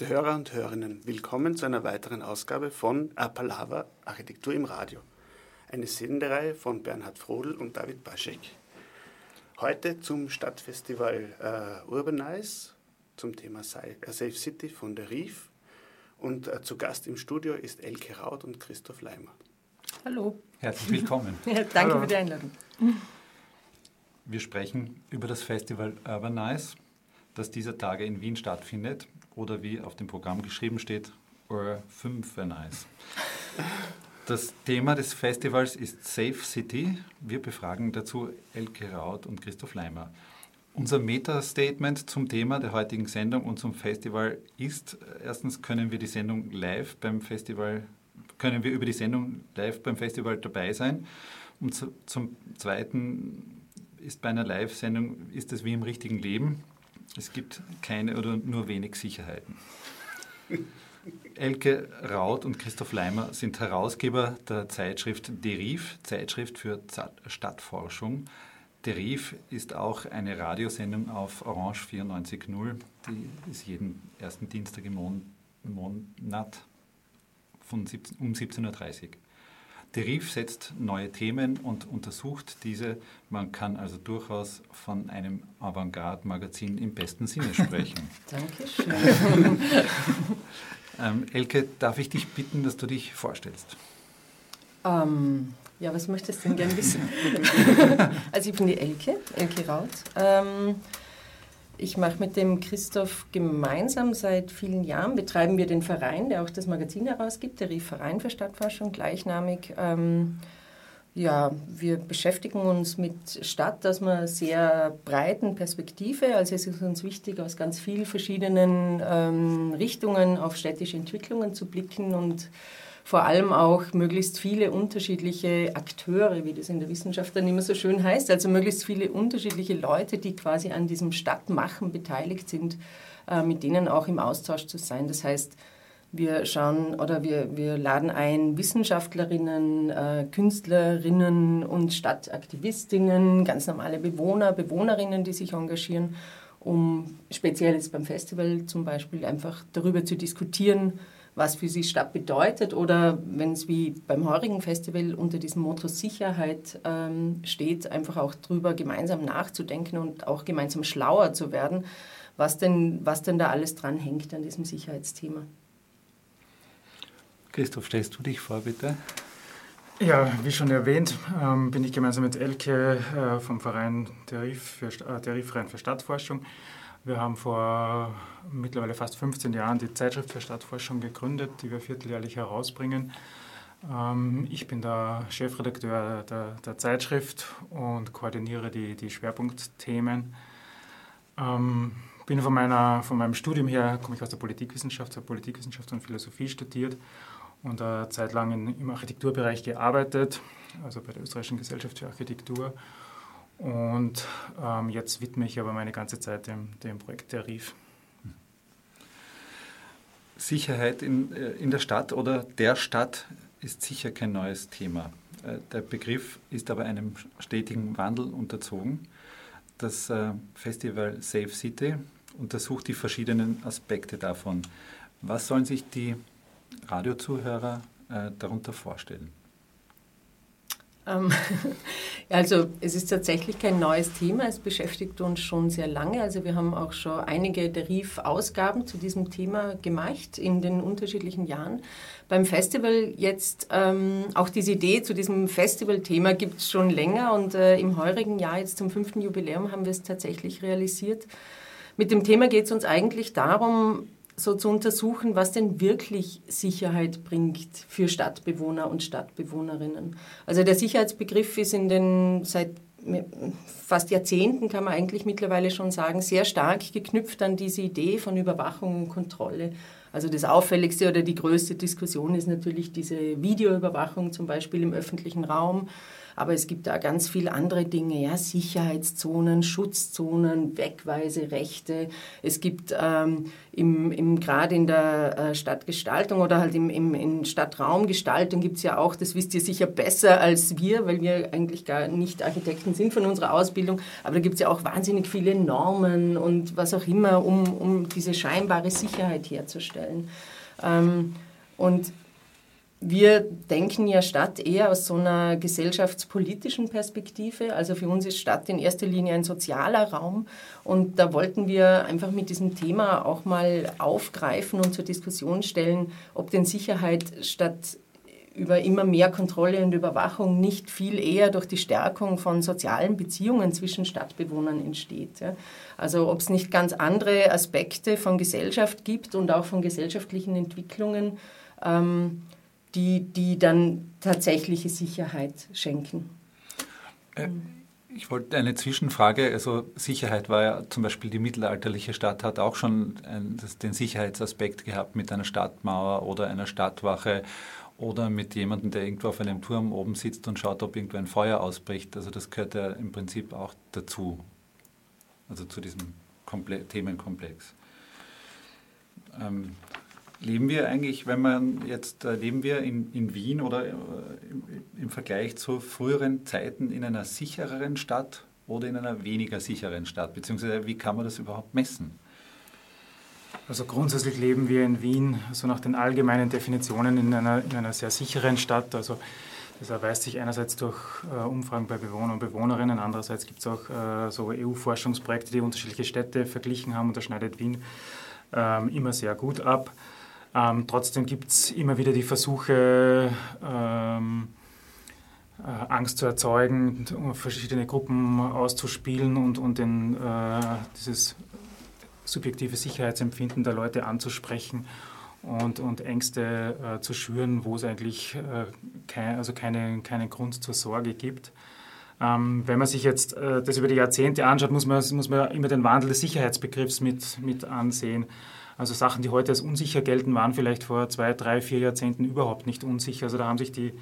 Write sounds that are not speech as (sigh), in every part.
Verehrte Hörer und Hörerinnen, willkommen zu einer weiteren Ausgabe von Apalava Architektur im Radio, eine Sendereihe von Bernhard Frodel und David Baschek. Heute zum Stadtfestival äh, Urbanize, zum Thema äh, Safe City von der RIF. Und äh, zu Gast im Studio ist Elke Raut und Christoph Leimer. Hallo. Herzlich willkommen. (laughs) ja, danke Hallo. für die Einladung. Wir sprechen über das Festival Urbanize, das dieser Tage in Wien stattfindet oder wie auf dem Programm geschrieben steht, Ur 5 Nice. Das Thema des Festivals ist Safe City. Wir befragen dazu Elke Raut und Christoph Leimer. Unser Meta-Statement zum Thema der heutigen Sendung und zum Festival ist, erstens können wir die Sendung live beim Festival, können wir über die Sendung live beim Festival dabei sein. Und zu, zum Zweiten ist bei einer Live-Sendung, ist es wie im richtigen Leben. Es gibt keine oder nur wenig Sicherheiten. (laughs) Elke Raut und Christoph Leimer sind Herausgeber der Zeitschrift Deriv, Zeitschrift für Stadtforschung. Deriv ist auch eine Radiosendung auf Orange 94.0. Die ist jeden ersten Dienstag im Monat von 17, um 17.30 Uhr. Deriv setzt neue Themen und untersucht diese. Man kann also durchaus von einem Avantgarde-Magazin im besten Sinne sprechen. (laughs) Dankeschön. (laughs) ähm, Elke, darf ich dich bitten, dass du dich vorstellst? Ähm, ja, was möchtest du denn gern wissen? (laughs) also ich bin die Elke, Elke Raut. Ähm, ich mache mit dem Christoph gemeinsam seit vielen Jahren, betreiben wir den Verein, der auch das Magazin herausgibt, der Rief Verein für Stadtforschung, gleichnamig. Ähm, ja, wir beschäftigen uns mit Stadt aus einer sehr breiten Perspektive. Also es ist uns wichtig, aus ganz vielen verschiedenen ähm, Richtungen auf städtische Entwicklungen zu blicken und vor allem auch möglichst viele unterschiedliche Akteure, wie das in der Wissenschaft dann immer so schön heißt, also möglichst viele unterschiedliche Leute, die quasi an diesem Stadtmachen beteiligt sind, äh, mit denen auch im Austausch zu sein. Das heißt, wir schauen oder wir, wir laden ein Wissenschaftlerinnen, äh, Künstlerinnen und Stadtaktivistinnen, ganz normale Bewohner, Bewohnerinnen, die sich engagieren, um speziell jetzt beim Festival zum Beispiel einfach darüber zu diskutieren, was für sie Stadt bedeutet oder wenn es wie beim heurigen Festival unter diesem Motto Sicherheit ähm, steht, einfach auch darüber gemeinsam nachzudenken und auch gemeinsam schlauer zu werden, was denn, was denn da alles dran hängt an diesem Sicherheitsthema. Christoph, stellst du dich vor, bitte? Ja, wie schon erwähnt, ähm, bin ich gemeinsam mit Elke äh, vom Verein der RIF, für, äh, der RIF Verein für Stadtforschung wir haben vor mittlerweile fast 15 Jahren die Zeitschrift für Stadtforschung gegründet, die wir vierteljährlich herausbringen. Ähm, ich bin der Chefredakteur der, der Zeitschrift und koordiniere die, die Schwerpunktthemen. Ähm, bin von, meiner, von meinem Studium her, komme ich aus der Politikwissenschaft, habe Politikwissenschaft und Philosophie studiert und eine Zeit lang in, im Architekturbereich gearbeitet, also bei der Österreichischen Gesellschaft für Architektur und ähm, jetzt widme ich aber meine ganze Zeit dem, dem Projekt der RIF. Sicherheit in, äh, in der Stadt oder der Stadt ist sicher kein neues Thema. Äh, der Begriff ist aber einem stetigen Wandel unterzogen. Das äh, Festival Safe City untersucht die verschiedenen Aspekte davon. Was sollen sich die Radiozuhörer darunter vorstellen? Ähm, (laughs) also es ist tatsächlich kein neues Thema, es beschäftigt uns schon sehr lange. Also wir haben auch schon einige der RIF-Ausgaben zu diesem Thema gemacht in den unterschiedlichen Jahren. Beim Festival jetzt, ähm, auch diese Idee zu diesem Festival-Thema gibt es schon länger und äh, im heurigen Jahr, jetzt zum fünften Jubiläum, haben wir es tatsächlich realisiert. Mit dem Thema geht es uns eigentlich darum, so zu untersuchen, was denn wirklich Sicherheit bringt für Stadtbewohner und Stadtbewohnerinnen. Also der Sicherheitsbegriff ist in den seit fast Jahrzehnten, kann man eigentlich mittlerweile schon sagen, sehr stark geknüpft an diese Idee von Überwachung und Kontrolle. Also das auffälligste oder die größte Diskussion ist natürlich diese Videoüberwachung zum Beispiel im öffentlichen Raum. Aber es gibt da ganz viele andere Dinge, ja, Sicherheitszonen, Schutzzonen, Wegweiserechte. Es gibt ähm, im, im, gerade in der äh, Stadtgestaltung oder halt im, im, in Stadtraumgestaltung gibt es ja auch, das wisst ihr sicher besser als wir, weil wir eigentlich gar nicht Architekten sind von unserer Ausbildung, aber da gibt es ja auch wahnsinnig viele Normen und was auch immer, um, um diese scheinbare Sicherheit herzustellen. Ähm, und wir denken ja Stadt eher aus so einer gesellschaftspolitischen Perspektive. Also für uns ist Stadt in erster Linie ein sozialer Raum. Und da wollten wir einfach mit diesem Thema auch mal aufgreifen und zur Diskussion stellen, ob denn Sicherheit statt über immer mehr Kontrolle und Überwachung nicht viel eher durch die Stärkung von sozialen Beziehungen zwischen Stadtbewohnern entsteht. Also ob es nicht ganz andere Aspekte von Gesellschaft gibt und auch von gesellschaftlichen Entwicklungen. Ähm, die, die dann tatsächliche Sicherheit schenken. Äh, ich wollte eine Zwischenfrage, also Sicherheit war ja zum Beispiel die mittelalterliche Stadt hat auch schon den Sicherheitsaspekt gehabt mit einer Stadtmauer oder einer Stadtwache oder mit jemandem, der irgendwo auf einem Turm oben sitzt und schaut, ob irgendwo ein Feuer ausbricht. Also das gehört ja im Prinzip auch dazu, also zu diesem Komple Themenkomplex. Ähm, Leben wir eigentlich, wenn man jetzt, äh, leben wir in, in Wien oder äh, im, im Vergleich zu früheren Zeiten in einer sichereren Stadt oder in einer weniger sicheren Stadt? Beziehungsweise wie kann man das überhaupt messen? Also grundsätzlich leben wir in Wien so nach den allgemeinen Definitionen in einer, in einer sehr sicheren Stadt. Also das erweist sich einerseits durch äh, Umfragen bei Bewohnern und Bewohnerinnen, andererseits gibt es auch äh, so EU-Forschungsprojekte, die unterschiedliche Städte verglichen haben und da schneidet Wien ähm, immer sehr gut ab. Ähm, trotzdem gibt es immer wieder die Versuche, ähm, äh, Angst zu erzeugen, verschiedene Gruppen auszuspielen und, und den, äh, dieses subjektive Sicherheitsempfinden der Leute anzusprechen und, und Ängste äh, zu schüren, wo es eigentlich äh, kein, also keine, keinen Grund zur Sorge gibt. Ähm, wenn man sich jetzt äh, das über die Jahrzehnte anschaut, muss man, muss man immer den Wandel des Sicherheitsbegriffs mit, mit ansehen. Also Sachen, die heute als unsicher gelten, waren vielleicht vor zwei, drei, vier Jahrzehnten überhaupt nicht unsicher. Also da haben sich die,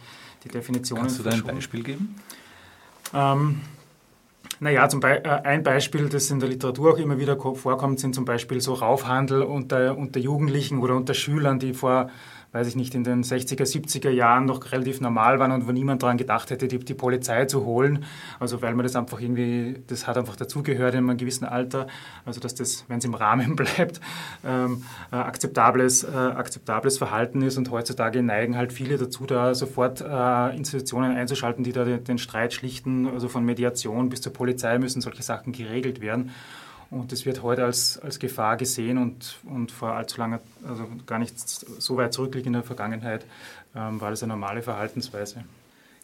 die Definitionen. Kannst du da ein Beispiel geben? Ähm, naja, zum Be äh, ein Beispiel, das in der Literatur auch immer wieder vorkommt, sind zum Beispiel so Raufhandel unter, unter Jugendlichen oder unter Schülern, die vor weiß ich nicht, in den 60er, 70er Jahren noch relativ normal waren und wo niemand daran gedacht hätte, die, die Polizei zu holen. Also weil man das einfach irgendwie, das hat einfach dazugehört in einem gewissen Alter. Also dass das, wenn es im Rahmen (laughs) bleibt, ähm, äh, akzeptables, äh, akzeptables Verhalten ist. Und heutzutage neigen halt viele dazu, da sofort äh, Institutionen einzuschalten, die da den, den Streit schlichten. Also von Mediation bis zur Polizei müssen solche Sachen geregelt werden. Und das wird heute als, als Gefahr gesehen und, und vor allzu langer, also gar nicht so weit zurückliegender Vergangenheit, ähm, war das eine normale Verhaltensweise.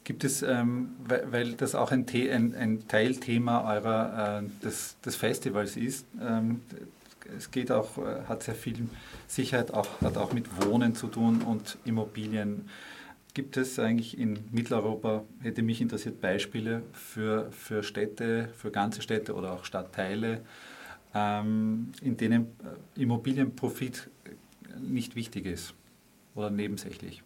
Gibt es, ähm, weil, das auch ein, ein, ein Teilthema eurer, äh, des, des, Festivals ist, ähm, es geht auch, äh, hat sehr viel Sicherheit, auch, hat auch mit Wohnen zu tun und Immobilien. Gibt es eigentlich in Mitteleuropa, hätte mich interessiert, Beispiele für, für Städte, für ganze Städte oder auch Stadtteile, ähm, in denen äh, Immobilienprofit nicht wichtig ist oder nebensächlich?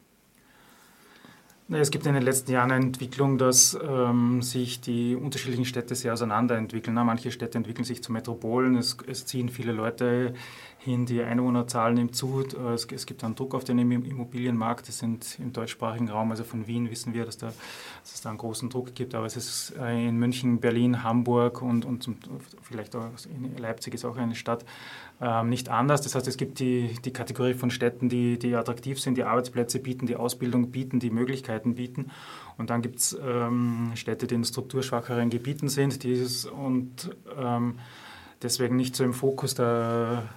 Es gibt in den letzten Jahren eine Entwicklung, dass ähm, sich die unterschiedlichen Städte sehr auseinanderentwickeln. Manche Städte entwickeln sich zu Metropolen, es, es ziehen viele Leute hin, die Einwohnerzahl nimmt zu. Es, es, gibt einen Druck auf den Immobilienmarkt. Das sind im deutschsprachigen Raum, also von Wien, wissen wir, dass, da, dass es da einen großen Druck gibt. Aber es ist äh, in München, Berlin, Hamburg und, und zum, vielleicht auch in Leipzig ist auch eine Stadt ähm, nicht anders. Das heißt, es gibt die, die Kategorie von Städten, die, die attraktiv sind, die Arbeitsplätze bieten, die Ausbildung bieten, die Möglichkeiten bieten. Und dann gibt es ähm, Städte, die in strukturschwacheren Gebieten sind dieses, und ähm, deswegen nicht so im Fokus der,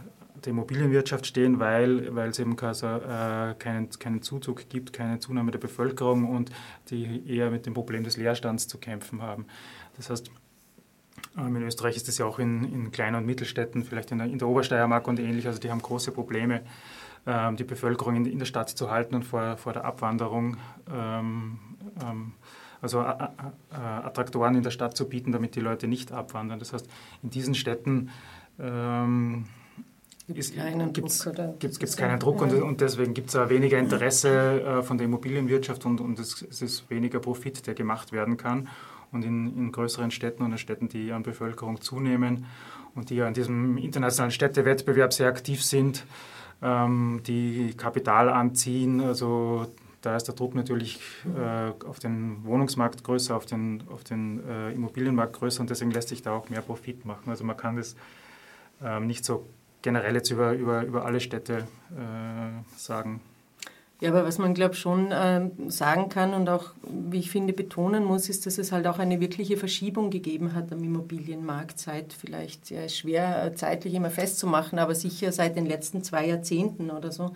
der Immobilienwirtschaft stehen, weil, weil es eben also, äh, keinen, keinen Zuzug gibt, keine Zunahme der Bevölkerung und die eher mit dem Problem des Leerstands zu kämpfen haben. Das heißt, ähm, in Österreich ist das ja auch in, in Klein- und Mittelstädten, vielleicht in der, in der Obersteiermark und ähnlich, also die haben große Probleme, ähm, die Bevölkerung in, in, der Stadt zu halten und vor, vor der Abwanderung. Ähm, ähm, also äh, äh, Attraktoren in der Stadt zu bieten, damit die Leute nicht abwandern. Das heißt, in diesen Städten ähm, gibt es keinen Druck. Gibt es keinen Druck und, und deswegen gibt es auch weniger Interesse äh, von der Immobilienwirtschaft und, und es, es, ist weniger Profit, der gemacht werden kann. Und in, in größeren Städten und in Städten, die an Bevölkerung zunehmen und die ja in diesem internationalen Städtewettbewerb sehr aktiv sind, ähm, die Kapital anziehen, also da ist der Druck natürlich äh, auf den Wohnungsmarkt größer, auf den, auf den äh, Immobilienmarkt größer und deswegen lässt sich da auch mehr Profit machen. Also man kann das ähm, nicht so generell jetzt über, über, über alle Städte äh, sagen. Ja, aber was man, glaube ich, schon äh, sagen kann und auch, wie ich finde, betonen muss, ist, dass es halt auch eine wirkliche Verschiebung gegeben hat am Immobilienmarkt seit vielleicht, ja, schwer äh, zeitlich immer festzumachen, aber sicher seit den letzten zwei Jahrzehnten oder so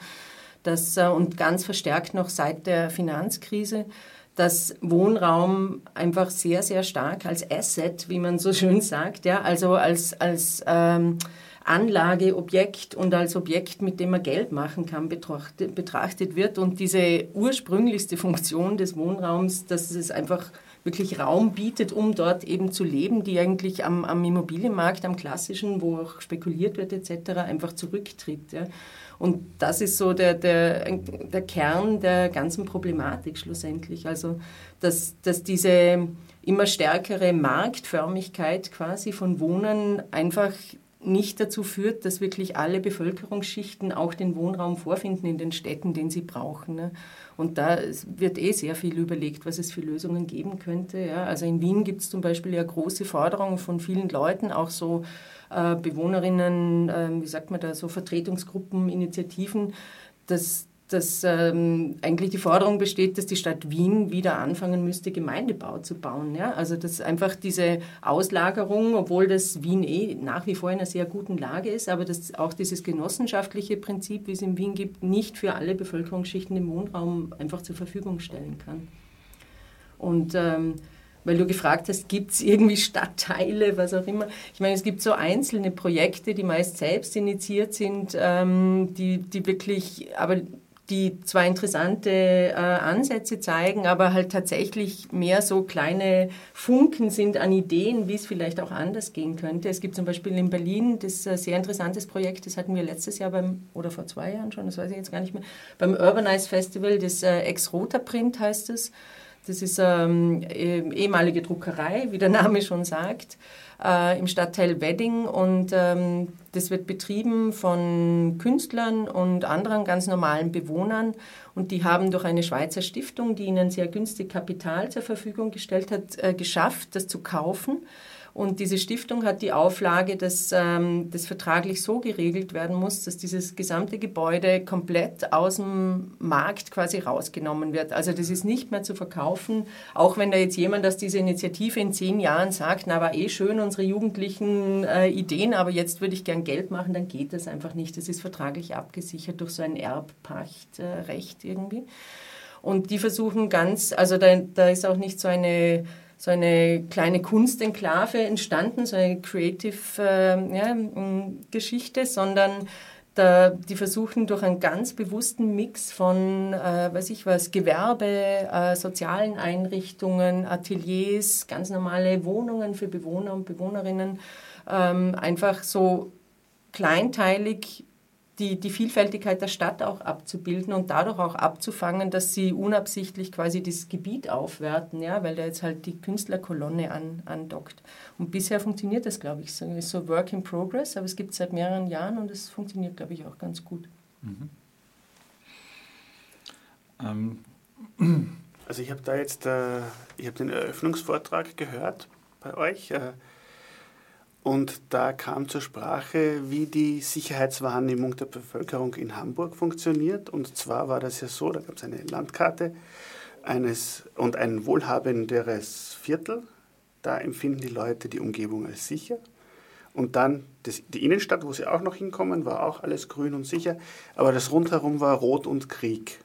dass, äh, und ganz verstärkt noch seit der Finanzkrise, dass Wohnraum einfach sehr, sehr stark als Asset, wie man so schön sagt, ja, also als, als ähm, Anlageobjekt und als Objekt, mit dem man Geld machen kann, betrachtet, wird. Und diese ursprünglichste Funktion des Wohnraums, dass es einfach wirklich Raum bietet, um dort eben zu leben, die eigentlich am, am Immobilienmarkt, am klassischen, wo auch spekuliert wird etc., einfach zurücktritt. Ja. Und das ist so der, der, der Kern der ganzen Problematik schlussendlich. Also, dass, dass diese immer stärkere Marktförmigkeit quasi von Wohnen einfach nicht dazu führt, dass wirklich alle Bevölkerungsschichten auch den Wohnraum vorfinden in den Städten, den sie brauchen. Ne? Und da wird eh sehr viel überlegt, was es für Lösungen geben könnte. Also in Wien gibt es zum Beispiel ja große Forderungen von vielen Leuten, auch so äh, Bewohnerinnen, äh, wie sagt man da, so Vertretungsgruppen, Initiativen, dass dass ähm, eigentlich die Forderung besteht, dass die Stadt Wien wieder anfangen müsste, Gemeindebau zu bauen. Ja? Also dass einfach diese Auslagerung, obwohl das Wien eh nach wie vor in einer sehr guten Lage ist, aber dass auch dieses genossenschaftliche Prinzip, wie es in Wien gibt, nicht für alle Bevölkerungsschichten den Wohnraum einfach zur Verfügung stellen kann. Und ähm, weil du gefragt hast, gibt es irgendwie Stadtteile, was auch immer. Ich meine, es gibt so einzelne Projekte, die meist selbst initiiert sind, ähm, die, die wirklich, aber die zwar interessante äh, Ansätze zeigen, aber halt tatsächlich mehr so kleine Funken sind an Ideen, wie es vielleicht auch anders gehen könnte. Es gibt zum Beispiel in Berlin das äh, sehr interessantes Projekt, das hatten wir letztes Jahr beim, oder vor zwei Jahren schon, das weiß ich jetzt gar nicht mehr, beim Urbanize Festival, das äh, Ex-Rota Print heißt es. Das ist ähm, eh, ehemalige Druckerei, wie der Name schon sagt, äh, im Stadtteil Wedding. Und ähm, das wird betrieben von Künstlern und anderen ganz normalen Bewohnern. Und die haben durch eine Schweizer Stiftung, die ihnen sehr günstig Kapital zur Verfügung gestellt hat, äh, geschafft, das zu kaufen. Und diese Stiftung hat die Auflage, dass ähm, das vertraglich so geregelt werden muss, dass dieses gesamte Gebäude komplett aus dem Markt quasi rausgenommen wird. Also das ist nicht mehr zu verkaufen, auch wenn da jetzt jemand aus dieser Initiative in zehn Jahren sagt, na war eh schön unsere jugendlichen äh, Ideen, aber jetzt würde ich gern Geld machen, dann geht das einfach nicht. Das ist vertraglich abgesichert durch so ein Erbpachtrecht äh, irgendwie. Und die versuchen ganz, also da, da ist auch nicht so eine so eine kleine Kunstenklave entstanden, so eine Creative äh, ja, Geschichte, sondern da, die versuchen durch einen ganz bewussten Mix von, äh, weiß ich was, Gewerbe, äh, sozialen Einrichtungen, Ateliers, ganz normale Wohnungen für Bewohner und Bewohnerinnen, ähm, einfach so kleinteilig die, die Vielfältigkeit der Stadt auch abzubilden und dadurch auch abzufangen, dass sie unabsichtlich quasi das Gebiet aufwerten, ja, weil da jetzt halt die Künstlerkolonne an, andockt. Und bisher funktioniert das, glaube ich, so, ist so Work in Progress, aber es gibt es seit mehreren Jahren und es funktioniert, glaube ich, auch ganz gut. Mhm. Ähm. Also ich habe da jetzt, äh, ich habe den Eröffnungsvortrag gehört bei euch. Äh, und da kam zur Sprache, wie die Sicherheitswahrnehmung der Bevölkerung in Hamburg funktioniert. Und zwar war das ja so, da gab es eine Landkarte eines, und ein wohlhabenderes Viertel. Da empfinden die Leute die Umgebung als sicher. Und dann das, die Innenstadt, wo sie auch noch hinkommen, war auch alles grün und sicher. Aber das rundherum war Rot und Krieg.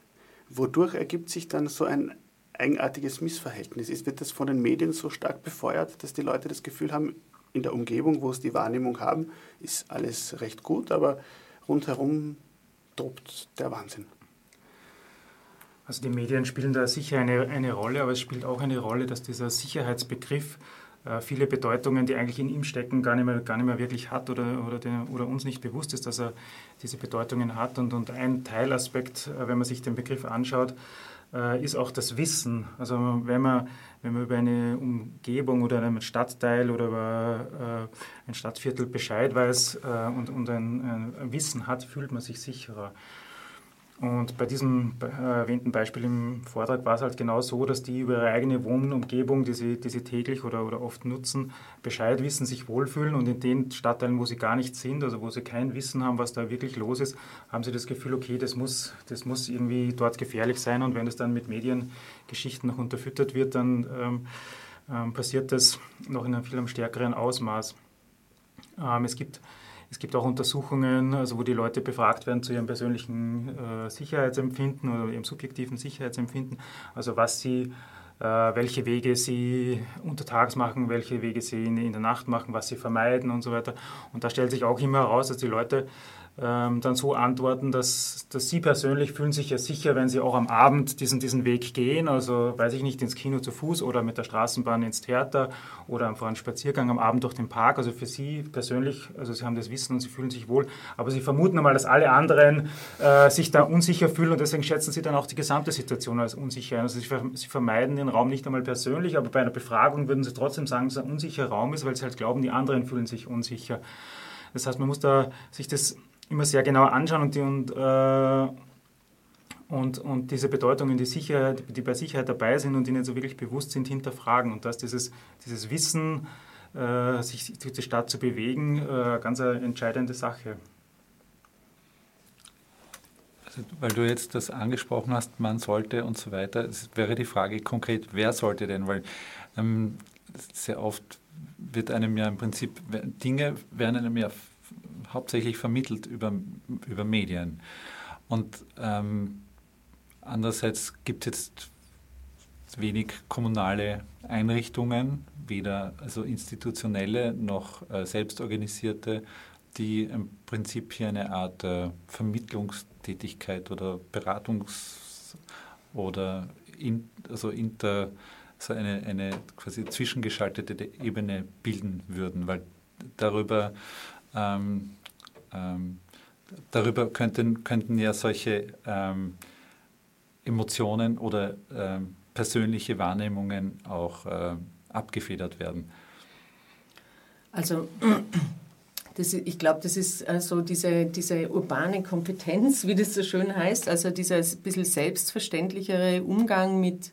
Wodurch ergibt sich dann so ein eigenartiges Missverhältnis? Ist, wird das von den Medien so stark befeuert, dass die Leute das Gefühl haben, in der Umgebung, wo es die Wahrnehmung haben, ist alles recht gut, aber rundherum tobt der Wahnsinn. Also die Medien spielen da sicher eine, eine Rolle, aber es spielt auch eine Rolle, dass dieser Sicherheitsbegriff äh, viele Bedeutungen, die eigentlich in ihm stecken, gar nicht mehr, gar nicht mehr wirklich hat oder, oder, den, oder uns nicht bewusst ist, dass er diese Bedeutungen hat. Und, und ein Teilaspekt, äh, wenn man sich den Begriff anschaut, ist auch das Wissen. Also wenn man, wenn man über eine Umgebung oder einen Stadtteil oder über ein Stadtviertel Bescheid weiß und, und ein, ein Wissen hat, fühlt man sich sicherer. Und bei diesem erwähnten Beispiel im Vortrag war es halt genau so, dass die über ihre eigene Wohnumgebung, die sie, die sie täglich oder, oder oft nutzen, Bescheid wissen, sich wohlfühlen und in den Stadtteilen, wo sie gar nicht sind, also wo sie kein Wissen haben, was da wirklich los ist, haben sie das Gefühl, okay, das muss, das muss irgendwie dort gefährlich sein und wenn das dann mit Mediengeschichten noch unterfüttert wird, dann ähm, ähm, passiert das noch in einem viel stärkeren Ausmaß. Ähm, es gibt es gibt auch Untersuchungen, also wo die Leute befragt werden zu ihrem persönlichen äh, Sicherheitsempfinden oder ihrem subjektiven Sicherheitsempfinden, also was sie äh, welche Wege sie untertags machen, welche Wege sie in, der Nacht machen, was sie vermeiden und so weiter. Und da stellt sich auch immer heraus, dass die Leute dann so antworten, dass, dass sie persönlich fühlen sich ja sicher, wenn sie auch am Abend diesen, diesen Weg gehen, also weiß ich nicht, ins Kino zu Fuß oder mit der Straßenbahn ins Theater oder vor einem Spaziergang am Abend durch den Park. Also für sie persönlich, also sie haben das Wissen und sie fühlen sich wohl, aber sie vermuten einmal, dass alle anderen äh, sich da unsicher fühlen und deswegen schätzen sie dann auch die gesamte Situation als unsicher. Also sie vermeiden den Raum nicht einmal persönlich, aber bei einer Befragung würden sie trotzdem sagen, dass es ein unsicherer Raum ist, weil sie halt glauben, die anderen fühlen sich unsicher. Das heißt, man muss da sich das immer sehr genau anschauen und, die, und, äh, und, und diese Bedeutungen, die, Sicherheit, die bei Sicherheit dabei sind und ihnen so wirklich bewusst sind, hinterfragen. Und dass dieses, dieses Wissen, äh, sich durch die Stadt zu bewegen, äh, ganz eine entscheidende Sache. Also, weil du jetzt das angesprochen hast, man sollte und so weiter, es wäre die Frage konkret, wer sollte denn? Weil ähm, sehr oft wird einem ja im Prinzip, Dinge werden einem ja hauptsächlich vermittelt über, über Medien. Und ähm, andererseits gibt es jetzt wenig kommunale Einrichtungen, weder also institutionelle noch äh, selbstorganisierte, die im Prinzip hier eine Art äh, Vermittlungstätigkeit oder Beratungs- oder in, also inter, so eine, eine quasi zwischengeschaltete Ebene bilden würden, weil darüber ähm, ähm, darüber könnten, könnten ja solche ähm, Emotionen oder ähm, persönliche Wahrnehmungen auch äh, abgefedert werden. Also das, ich glaube, das ist also diese, diese urbane Kompetenz, (laughs) wie das so schön heißt, also dieser bisschen selbstverständlichere Umgang mit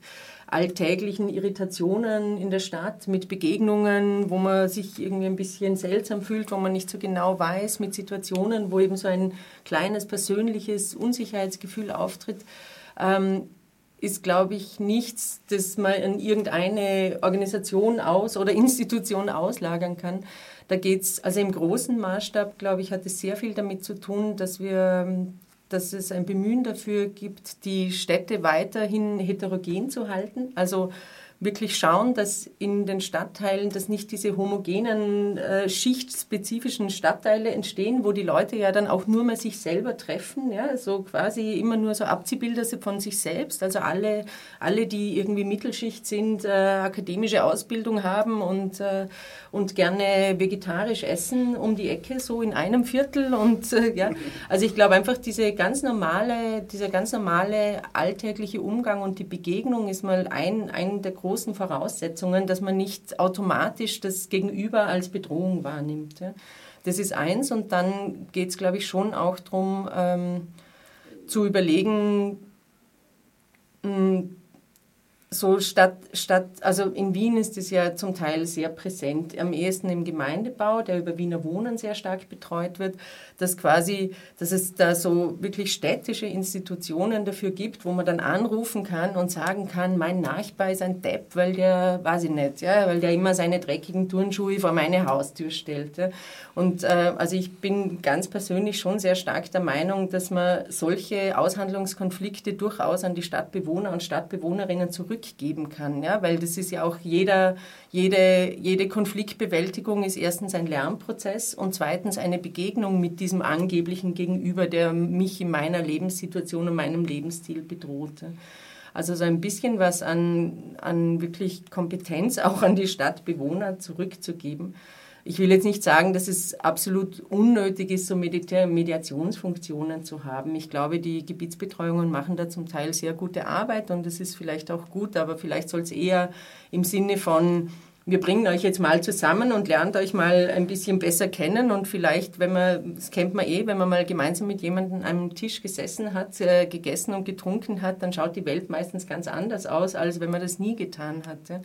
alltäglichen Irritationen in der Stadt, mit Begegnungen, wo man sich irgendwie ein bisschen seltsam fühlt, wo man nicht so genau weiß, mit Situationen, wo eben so ein kleines persönliches Unsicherheitsgefühl auftritt. Ähm, ist, glaube ich, nichts, das man in irgendeine Organisation aus oder Institution auslagern kann. Da geht es, also im großen Maßstab, glaube ich, hat es sehr viel damit zu tun, dass wir dass es ein Bemühen dafür gibt, die Städte weiterhin heterogen zu halten. Also wirklich schauen, dass in den Stadtteilen, dass nicht diese homogenen, äh, schichtspezifischen Stadtteile entstehen, wo die Leute ja dann auch nur mehr sich selber treffen, ja, so quasi immer nur so Abziehbilder von sich selbst. Also alle, alle die irgendwie Mittelschicht sind, äh, akademische Ausbildung haben und, äh, und gerne vegetarisch essen um die Ecke, so in einem Viertel. Und äh, ja, also ich glaube einfach, diese ganz normale, dieser ganz normale alltägliche Umgang und die Begegnung ist mal ein, ein der großen großen Voraussetzungen, dass man nicht automatisch das Gegenüber als Bedrohung wahrnimmt. Ja. Das ist eins und dann geht es, glaube ich, schon auch darum, ähm, zu überlegen, mh, hm, so statt, statt, also in Wien ist es ja zum Teil sehr präsent, am ehesten im Gemeindebau, der über Wiener Wohnen sehr stark betreut wird, dass quasi, dass es da so wirklich städtische Institutionen dafür gibt, wo man dann anrufen kann und sagen kann, mein Nachbar ist ein Depp, weil der, weiß ich nicht, ja, weil der immer seine dreckigen Turnschuhe vor meine Haustür stellt. Ja. Und äh, also ich bin ganz persönlich schon sehr stark der Meinung, dass man solche Aushandlungskonflikte durchaus an die Stadtbewohner und Stadtbewohnerinnen zurück zurückgeben kann. Ja? Weil das ist ja auch jeder, jede, jede Konfliktbewältigung ist erstens ein Lernprozess und zweitens eine Begegnung mit diesem angeblichen Gegenüber, der mich in meiner Lebenssituation und meinem Lebensstil bedroht. Also so ein bisschen was an, an wirklich Kompetenz auch an die Stadtbewohner zurückzugeben. Ich will jetzt nicht sagen, dass es absolut unnötig ist, so Mediationsfunktionen zu haben. Ich glaube, die Gebietsbetreuungen machen da zum Teil sehr gute Arbeit und das ist vielleicht auch gut, aber vielleicht soll es eher im Sinne von wir bringen euch jetzt mal zusammen und lernt euch mal ein bisschen besser kennen und vielleicht, wenn man, das kennt man eh, wenn man mal gemeinsam mit jemandem an einem Tisch gesessen hat, äh, gegessen und getrunken hat, dann schaut die Welt meistens ganz anders aus, als wenn man das nie getan hat.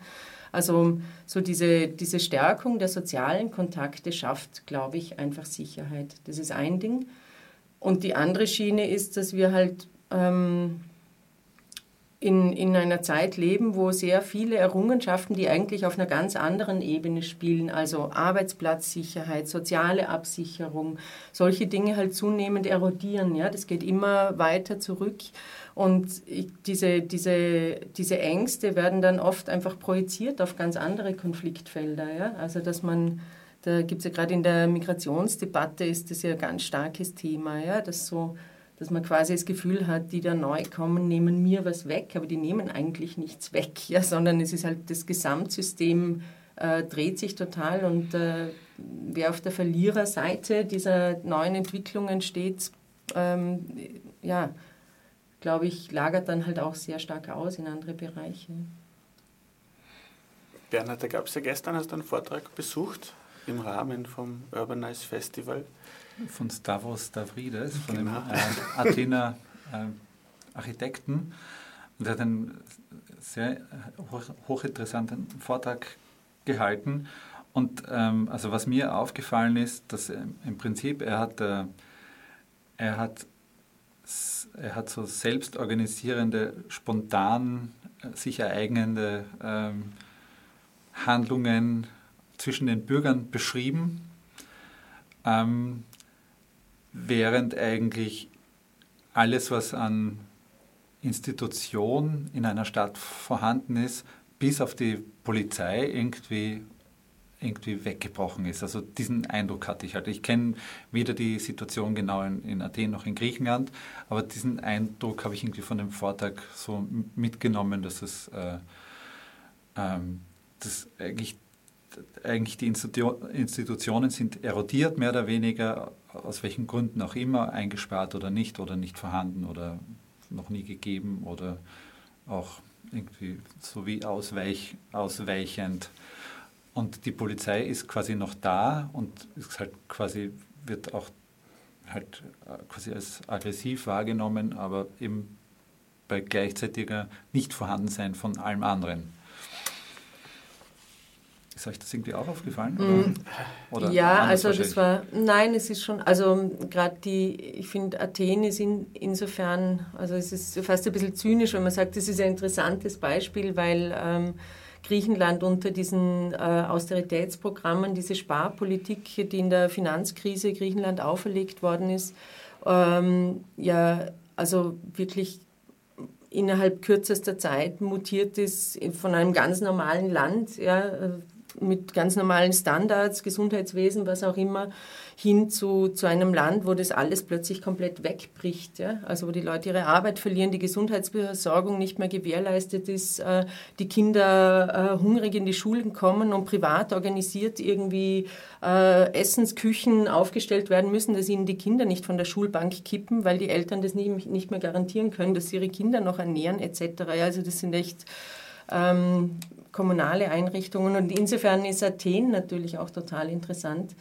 Also so diese, diese Stärkung der sozialen Kontakte schafft, glaube ich, einfach Sicherheit. Das ist ein Ding. Und die andere Schiene ist, dass wir halt ähm, in, in einer Zeit leben, wo sehr viele Errungenschaften, die eigentlich auf einer ganz anderen Ebene spielen, also Arbeitsplatzsicherheit, soziale Absicherung, solche Dinge halt zunehmend erodieren. Ja? Das geht immer weiter zurück. Und diese, diese, diese Ängste werden dann oft einfach projiziert auf ganz andere Konfliktfelder. Ja? Also dass man, da gibt es ja gerade in der Migrationsdebatte ist das ja ein ganz starkes Thema, ja? dass so dass man quasi das Gefühl hat, die da neu kommen, nehmen mir was weg, aber die nehmen eigentlich nichts weg, (laughs) ja, sondern es ist halt das Gesamtsystem äh, dreht sich total und äh, wer auf der Verliererseite dieser neuen Entwicklungen steht, ähm, ja, glaube ich, lagert dann halt auch sehr stark aus in andere Bereiche. Bernhard, da gab es ja gestern, hast du einen Vortrag besucht im Rahmen vom Urbanize Festival von Stavros Stavrides, von genau. dem äh, Athener äh, Architekten. Und er hat einen sehr hoch, hochinteressanten Vortrag gehalten. Und ähm, also was mir aufgefallen ist, dass äh, im Prinzip er hat, äh, er hat, er hat so selbstorganisierende, spontan äh, sich ereignende ähm, Handlungen zwischen den Bürgern beschrieben. Ähm, während eigentlich alles, was an Institution in einer Stadt vorhanden ist, bis auf die Polizei irgendwie, irgendwie weggebrochen ist. Also diesen Eindruck hatte ich halt. Ich kenne weder die Situation genau in, in, Athen noch in Griechenland, aber diesen Eindruck habe ich irgendwie von dem Vortrag so mitgenommen, dass es äh, ähm, dass eigentlich eigentlich die Institutionen sind erodiert, mehr oder weniger, aus welchen Gründen auch immer, eingespart oder nicht, oder nicht vorhanden oder noch nie gegeben oder auch irgendwie so wie ausweich, ausweichend. Und die Polizei ist quasi noch da und ist halt quasi, wird auch halt quasi als aggressiv wahrgenommen, aber eben bei gleichzeitiger Nichtvorhandensein von allem anderen. Ist euch das irgendwie auch aufgefallen? Mm. Oder? Ja, also das war, nein, es ist schon, also gerade die, ich finde Athen ist in, insofern, also es ist fast ein bisschen zynisch, wenn man sagt, das ist ein interessantes Beispiel, weil ähm, Griechenland unter diesen äh, Austeritätsprogrammen, diese Sparpolitik, die in der Finanzkrise Griechenland auferlegt worden ist, ähm, ja, also wirklich innerhalb kürzester Zeit mutiert ist von einem ganz normalen Land, ja, mit ganz normalen Standards, Gesundheitswesen, was auch immer, hin zu, zu einem Land, wo das alles plötzlich komplett wegbricht. Ja? Also wo die Leute ihre Arbeit verlieren, die Gesundheitsversorgung nicht mehr gewährleistet ist, äh, die Kinder äh, hungrig in die Schulen kommen und privat organisiert irgendwie äh, Essensküchen aufgestellt werden müssen, dass ihnen die Kinder nicht von der Schulbank kippen, weil die Eltern das nicht, nicht mehr garantieren können, dass sie ihre Kinder noch ernähren etc. Also das sind echt ähm, kommunale Einrichtungen. Und insofern ist Athen natürlich auch total interessant,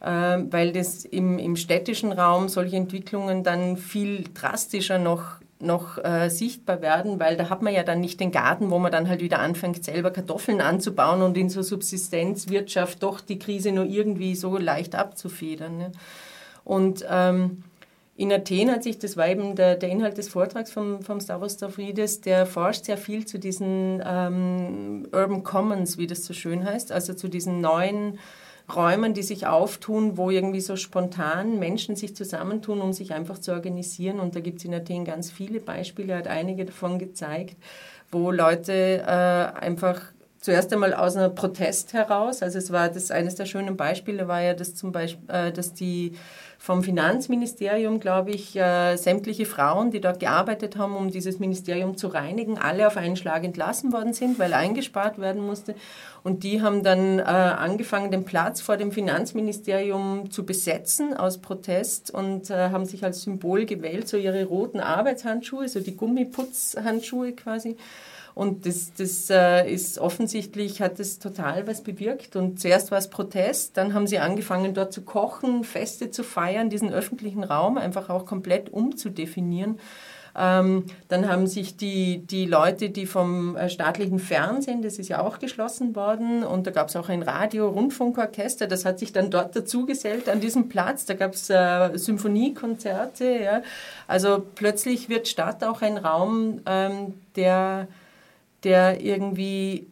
äh, weil das im, im städtischen Raum solche Entwicklungen dann viel drastischer noch noch äh, sichtbar werden, weil da hat man ja dann nicht den Garten, wo man dann halt wieder anfängt, selber Kartoffeln anzubauen und in so Subsistenzwirtschaft doch die Krise nur irgendwie so leicht abzufedern. Ne? Und ähm, in Athen hat sich, das war eben der, der Inhalt des Vortrags vom, vom Stavros Stavridis, der forscht sehr viel zu diesen ähm, Urban Commons, wie das so schön heißt, also zu diesen neuen Räumen, die sich auftun, wo irgendwie so spontan Menschen sich zusammentun, um sich einfach zu organisieren. Und da gibt es in Athen ganz viele Beispiele, er hat einige davon gezeigt, wo Leute äh, einfach zuerst einmal aus einem Protest heraus. Also es war das eines der schönen Beispiele war ja, dass zum Beispiel, äh, dass die vom Finanzministerium, glaube ich, äh, sämtliche Frauen, die dort gearbeitet haben, um dieses Ministerium zu reinigen, alle auf einen Schlag entlassen worden sind, weil eingespart werden musste. Und die haben dann äh, angefangen, den Platz vor dem Finanzministerium zu besetzen aus Protest und äh, haben sich als Symbol gewählt, so ihre roten Arbeitshandschuhe, so die Gummiputzhandschuhe quasi. Und das, das äh, ist offensichtlich, hat das total was bewirkt. Und zuerst war es Protest, dann haben sie angefangen, dort zu kochen, Feste zu feiern, diesen öffentlichen Raum einfach auch komplett umzudefinieren. Ähm, dann haben sich die, die Leute, die vom äh, staatlichen Fernsehen, das ist ja auch geschlossen worden, und da gab es auch ein Radio-Rundfunkorchester, das hat sich dann dort dazugesellt an diesem Platz. Da gab es äh, Symphoniekonzerte. Ja. Also plötzlich wird Stadt auch ein Raum, ähm, der der irgendwie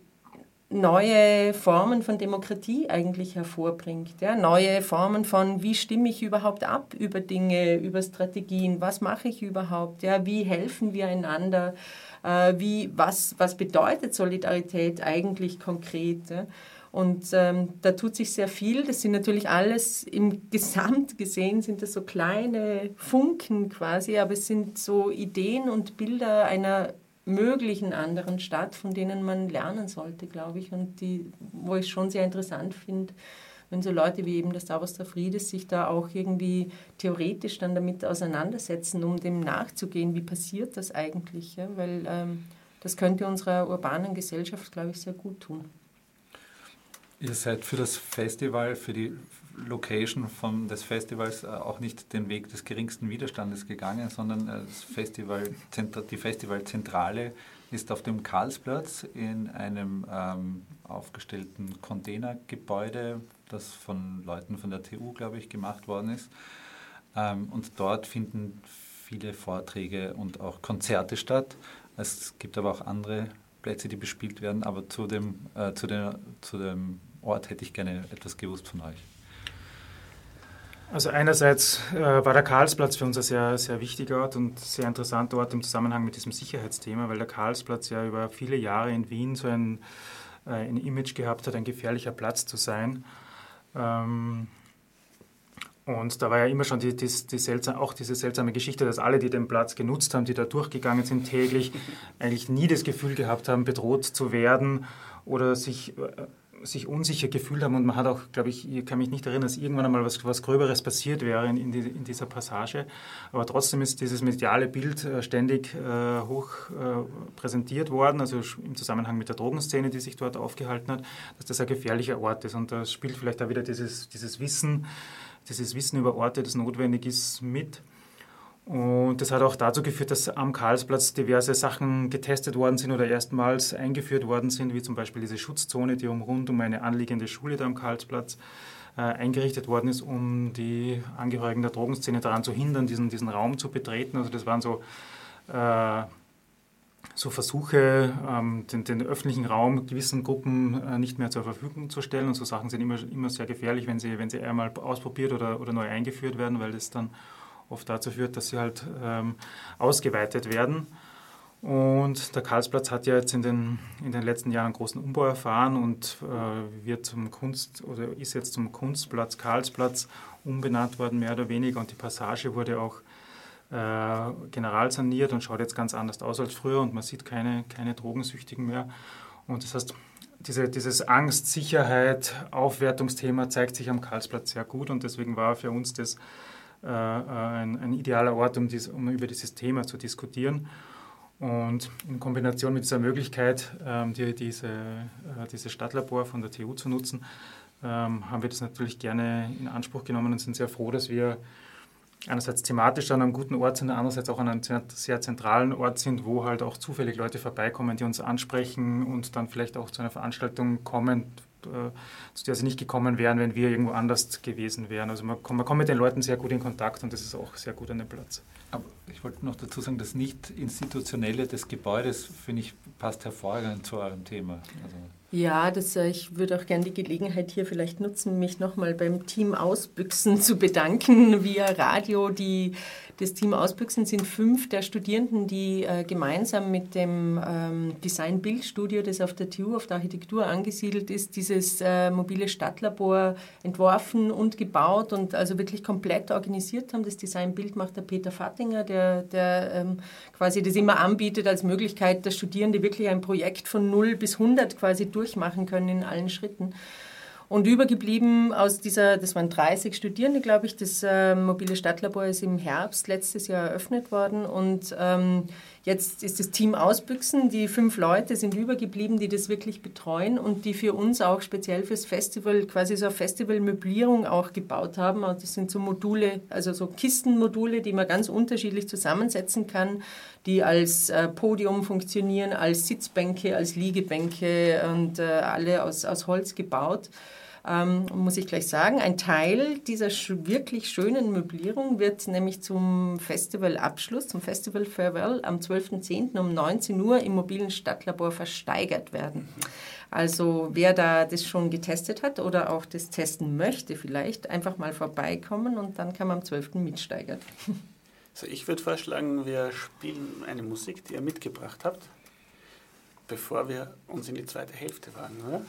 neue Formen von Demokratie eigentlich hervorbringt. Ja? Neue Formen von, wie stimme ich überhaupt ab über Dinge, über Strategien, was mache ich überhaupt, ja? wie helfen wir einander, äh, wie, was, was bedeutet Solidarität eigentlich konkret. Ja? Und ähm, da tut sich sehr viel. Das sind natürlich alles im (laughs) Gesamt gesehen, sind das so kleine Funken quasi, aber es sind so Ideen und Bilder einer möglichen anderen Stadt, von denen man lernen sollte, glaube ich, und die, wo ich schon sehr interessant finde, wenn so Leute wie eben der Stavros Friedis sich da auch irgendwie theoretisch dann damit auseinandersetzen, um dem nachzugehen, wie passiert das eigentlich, ja? weil ähm, das könnte unserer urbanen Gesellschaft, glaube ich, sehr gut tun. Ihr seid für das Festival, für die Location von, des Festivals äh, auch nicht den Weg des geringsten Widerstandes gegangen, sondern äh, Festival, die Festivalzentrale ist auf dem Karlsplatz in einem ähm, aufgestellten Containergebäude, das von Leuten von der TU, glaube ich, gemacht worden ist. Ähm, und dort finden viele Vorträge und auch Konzerte statt. Es gibt aber auch andere Plätze, die bespielt werden, aber zu dem, äh, zu, der, zu dem Ort hätte ich gerne etwas gewusst von euch. Also einerseits äh, war der Karlsplatz für uns ein sehr, sehr wichtiger Ort und sehr interessanter Ort im Zusammenhang mit diesem Sicherheitsthema, weil der Karlsplatz ja über viele Jahre in Wien so ein, äh, ein Image gehabt hat, ein gefährlicher Platz zu sein. Ähm, und da war ja immer schon die, die, die seltsam, auch diese seltsame Geschichte, dass alle, die den Platz genutzt haben, die da durchgegangen sind täglich, (laughs) eigentlich nie das Gefühl gehabt haben, bedroht zu werden oder sich äh, sich unsicher gefühlt haben und man hat auch, glaube ich, ich kann mich nicht erinnern, dass irgendwann einmal was, was Gröberes passiert wäre in, in, die, in dieser Passage. Aber trotzdem ist dieses mediale Bild äh, ständig äh, hoch äh, präsentiert worden, also im Zusammenhang mit der Drogenszene, die sich dort aufgehalten hat, dass das ein gefährlicher Ort ist. Und da spielt vielleicht auch wieder dieses, dieses Wissen, dieses Wissen über Orte, das notwendig ist, mit. Und das hat auch dazu geführt, dass am Karlsplatz diverse Sachen getestet worden sind oder erstmals eingeführt worden sind, wie zum Beispiel diese Schutzzone, die rund um eine anliegende Schule da am Karlsplatz äh, eingerichtet worden ist, um die Angehörigen der Drogenszene daran zu hindern, diesen, diesen Raum zu betreten. Also das waren so, äh, so Versuche, ähm, den, den, öffentlichen Raum gewissen Gruppen äh, nicht mehr zur Verfügung zu stellen. Und so Sachen sind immer, immer sehr gefährlich, wenn sie, wenn sie einmal ausprobiert oder, oder neu eingeführt werden, weil das dann oft dazu führt, dass sie halt ähm, ausgeweitet werden. Und der Karlsplatz hat ja jetzt in den, in den letzten Jahren einen großen Umbau erfahren und äh, wird zum Kunst oder ist jetzt zum Kunstplatz Karlsplatz umbenannt worden, mehr oder weniger. Und die Passage wurde auch äh, generalsaniert und schaut jetzt ganz anders aus als früher und man sieht keine, keine Drogensüchtigen mehr. Und das heißt, diese, dieses Angst, Sicherheit, Aufwertungsthema zeigt sich am Karlsplatz sehr gut und deswegen war für uns das ein, ein, idealer Ort, um, dies, um, über dieses Thema zu diskutieren. Und in Kombination mit dieser Möglichkeit, ähm, die, diese, äh, dieses Stadtlabor von der TU zu nutzen, ähm, haben wir das natürlich gerne in Anspruch genommen und sind sehr froh, dass wir einerseits thematisch an einem guten Ort sind, andererseits auch an einem sehr zentralen Ort sind, wo halt auch zufällig Leute vorbeikommen, die uns ansprechen und dann vielleicht auch zu einer Veranstaltung kommen, äh, zu der sie nicht gekommen wären, wenn wir irgendwo anders gewesen wären. Also man, man kommt mit den Leuten sehr gut in Kontakt und das ist auch sehr gut an dem Platz. Aber ich wollte noch dazu sagen, das Nicht-Institutionelle des Gebäudes, finde ich, passt hervorragend zu eurem Thema. Also Ja, das, äh, ich würde auch gerne die Gelegenheit hier vielleicht nutzen, mich nochmal beim Team Ausbüchsen zu bedanken via Radio. Die, das Team Ausbüchsen sind fünf der Studierenden, die äh, gemeinsam mit dem ähm, Design Bildstudio, das auf der TU, auf der Architektur angesiedelt ist, dieses äh, mobile Stadtlabor entworfen und gebaut und also wirklich komplett organisiert haben. Das Design Bild macht der Peter Fattinger, der, der ähm, quasi das immer anbietet als Möglichkeit, dass Studierende wirklich ein Projekt von 0 bis 100 quasi durch durchmachen können in allen Schritten. Und übergeblieben aus dieser, das waren 30 Studierende, glaube ich, das äh, mobile Stadtlabor ist im Herbst letztes Jahr eröffnet worden. Und ähm, Jetzt ist das Team Ausbüchsen, die fünf Leute sind übergeblieben, die das wirklich betreuen und die für uns auch speziell fürs Festival quasi so eine Festivalmöblierung auch gebaut haben. Und das sind so Module, also so Kistenmodule, die man ganz unterschiedlich zusammensetzen kann, die als äh, Podium funktionieren, als Sitzbänke, als Liegebänke und äh, alle aus, aus Holz gebaut ähm, muss ich gleich sagen. Ein Teil dieser wirklich schönen Möblierung wird nämlich zum Festivalabschluss, zum Festival Farewell am 12.10. um 19 Uhr im mobilen Stadtlabor versteigert werden. Also wer da das schon getestet hat oder auch das testen möchte, vielleicht einfach mal vorbeikommen und dann kann man am 12. mitsteigern. (laughs) Also ich würde vorschlagen, wir spielen eine Musik, die ihr mitgebracht habt, bevor wir uns in die zweite Hälfte wagen, oder?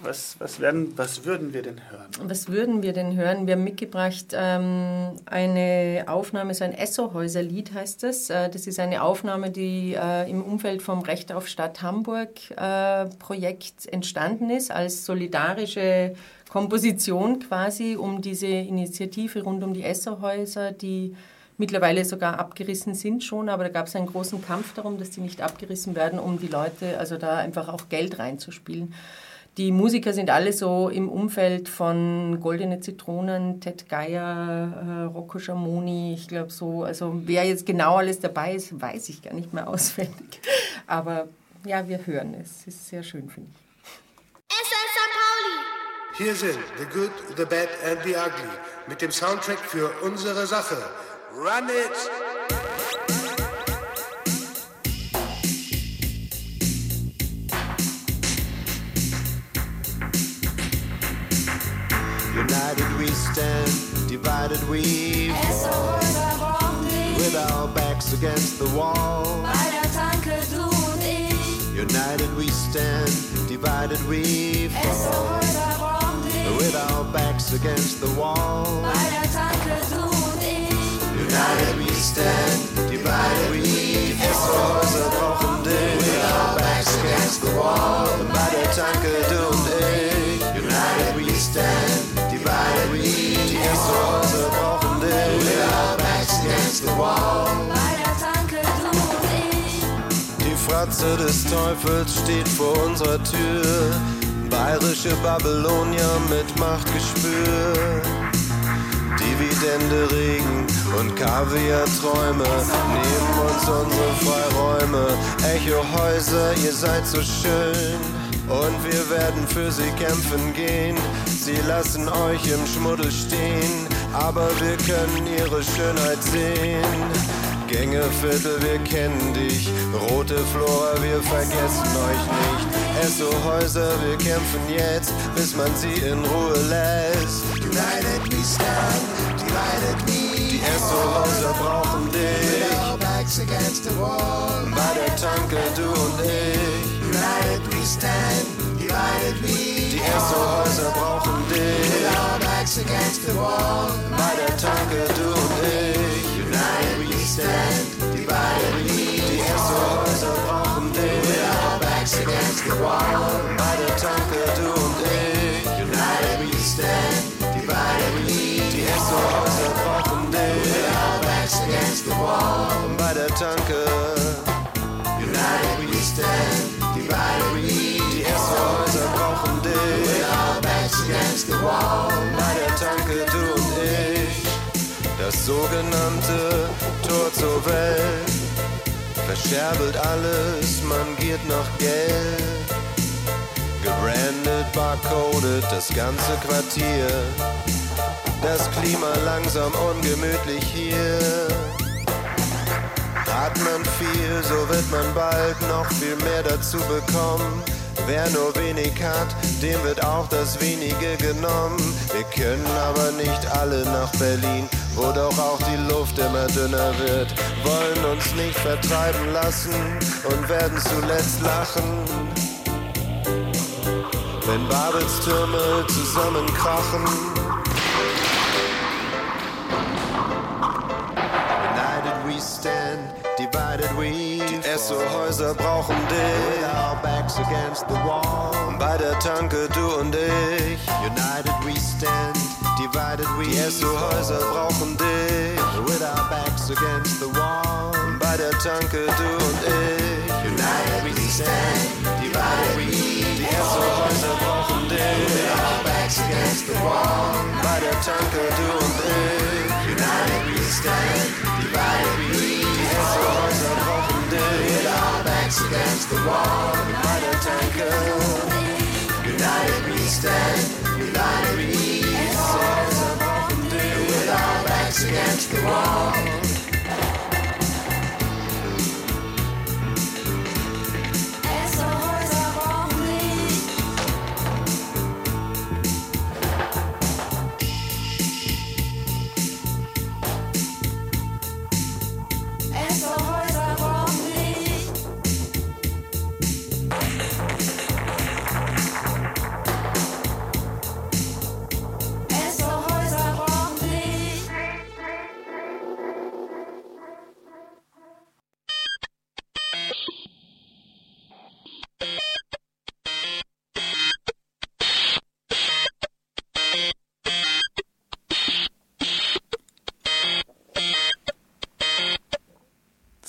Was, was, werden, was würden wir denn hören? Was würden wir denn hören? Wir haben mitgebracht ähm, eine Aufnahme, so ein Essohäuser-Lied heißt das. Äh, das ist eine Aufnahme, die äh, im Umfeld vom Recht auf Stadt Hamburg-Projekt äh, entstanden ist, als solidarische Komposition quasi um diese Initiative rund um die Essohäuser, die mittlerweile sogar abgerissen sind schon, aber da gab es einen großen Kampf darum, dass die nicht abgerissen werden, um die Leute, also da einfach auch Geld reinzuspielen. Die Musiker sind alle so im Umfeld von Goldene Zitronen, Ted Geier, äh, Rocco Schamoni, ich glaube so. Also wer jetzt genau alles dabei ist, weiß ich gar nicht mehr (laughs) auswendig. Aber ja, wir hören es. Es ist sehr schön, finde ich. Hier sind The Good, The Bad and The Ugly mit dem Soundtrack für unsere Sache. Run it! United we stand, divided we fall. With our backs against the wall. United we stand, divided we fall. With our backs against the wall. United we stand, divided we fall. zerbrochen dich. With our backs against the wall. Der Tanke du und ich. United we stand. divided we Die erste Häuser brauchen dich With our backs against the wall Die Fratze des Teufels steht vor unserer Tür Bayerische Babylonier mit Machtgespür Dividende Regen und Kaviar-Träume Nehmen uns unsere Freiräume Echo-Häuser, ihr seid so schön und wir werden für sie kämpfen gehen. Sie lassen euch im Schmuddel stehen, aber wir können ihre Schönheit sehen. Gängeviertel, wir kennen dich. Rote Flora, wir vergessen euch nicht. Esso-Häuser, wir kämpfen jetzt, bis man sie in Ruhe lässt. United we stand, divided we Die Esso-Häuser brauchen dich. Bei der Tanke, du und ich. United we stand, divided we Die Esso-Häuser brauchen dich. Our backs against the wall. Bei der Tanke, du und ich. United we stand, divided we against the wall. Bei der Tanke, du und ich. United we stand, divided we Die Esso-Häuser brauchen dich. With our backs against the wall. Bei der Tanke. United we stand. Die ersten Häuser brauchen dich. Bei der Tanke, du und ich. Das sogenannte Tor zur Welt. Verscherbelt alles, man giert nach Geld. Gebrandet, barcoded, das ganze Quartier. Das Klima langsam ungemütlich hier. Atmen viel, so wird man bald noch viel mehr dazu bekommen. Wer nur wenig hat, dem wird auch das wenige genommen. Wir können aber nicht alle nach Berlin, wo doch auch die Luft immer dünner wird. Wollen uns nicht vertreiben lassen und werden zuletzt lachen. Wenn Babels Türme zusammenkrachen. United we stand, divided we Die Esso-Häuser brauchen dich. With our backs against the wall. Bei der Tanke du und ich. United we stand, divided we Die Esso-Häuser brauchen dich. With our backs against the wall. Bei der Tanke du und ich. United we stand, divided we Die Esso-Häuser brauchen dich. With our backs against the wall. Bei der Tanke du und ich. United we stand, divided we Die Esso-Häuser brauchen dich. With our backs against the wall. Bei der Tanke. United we stand, divided we against the wall.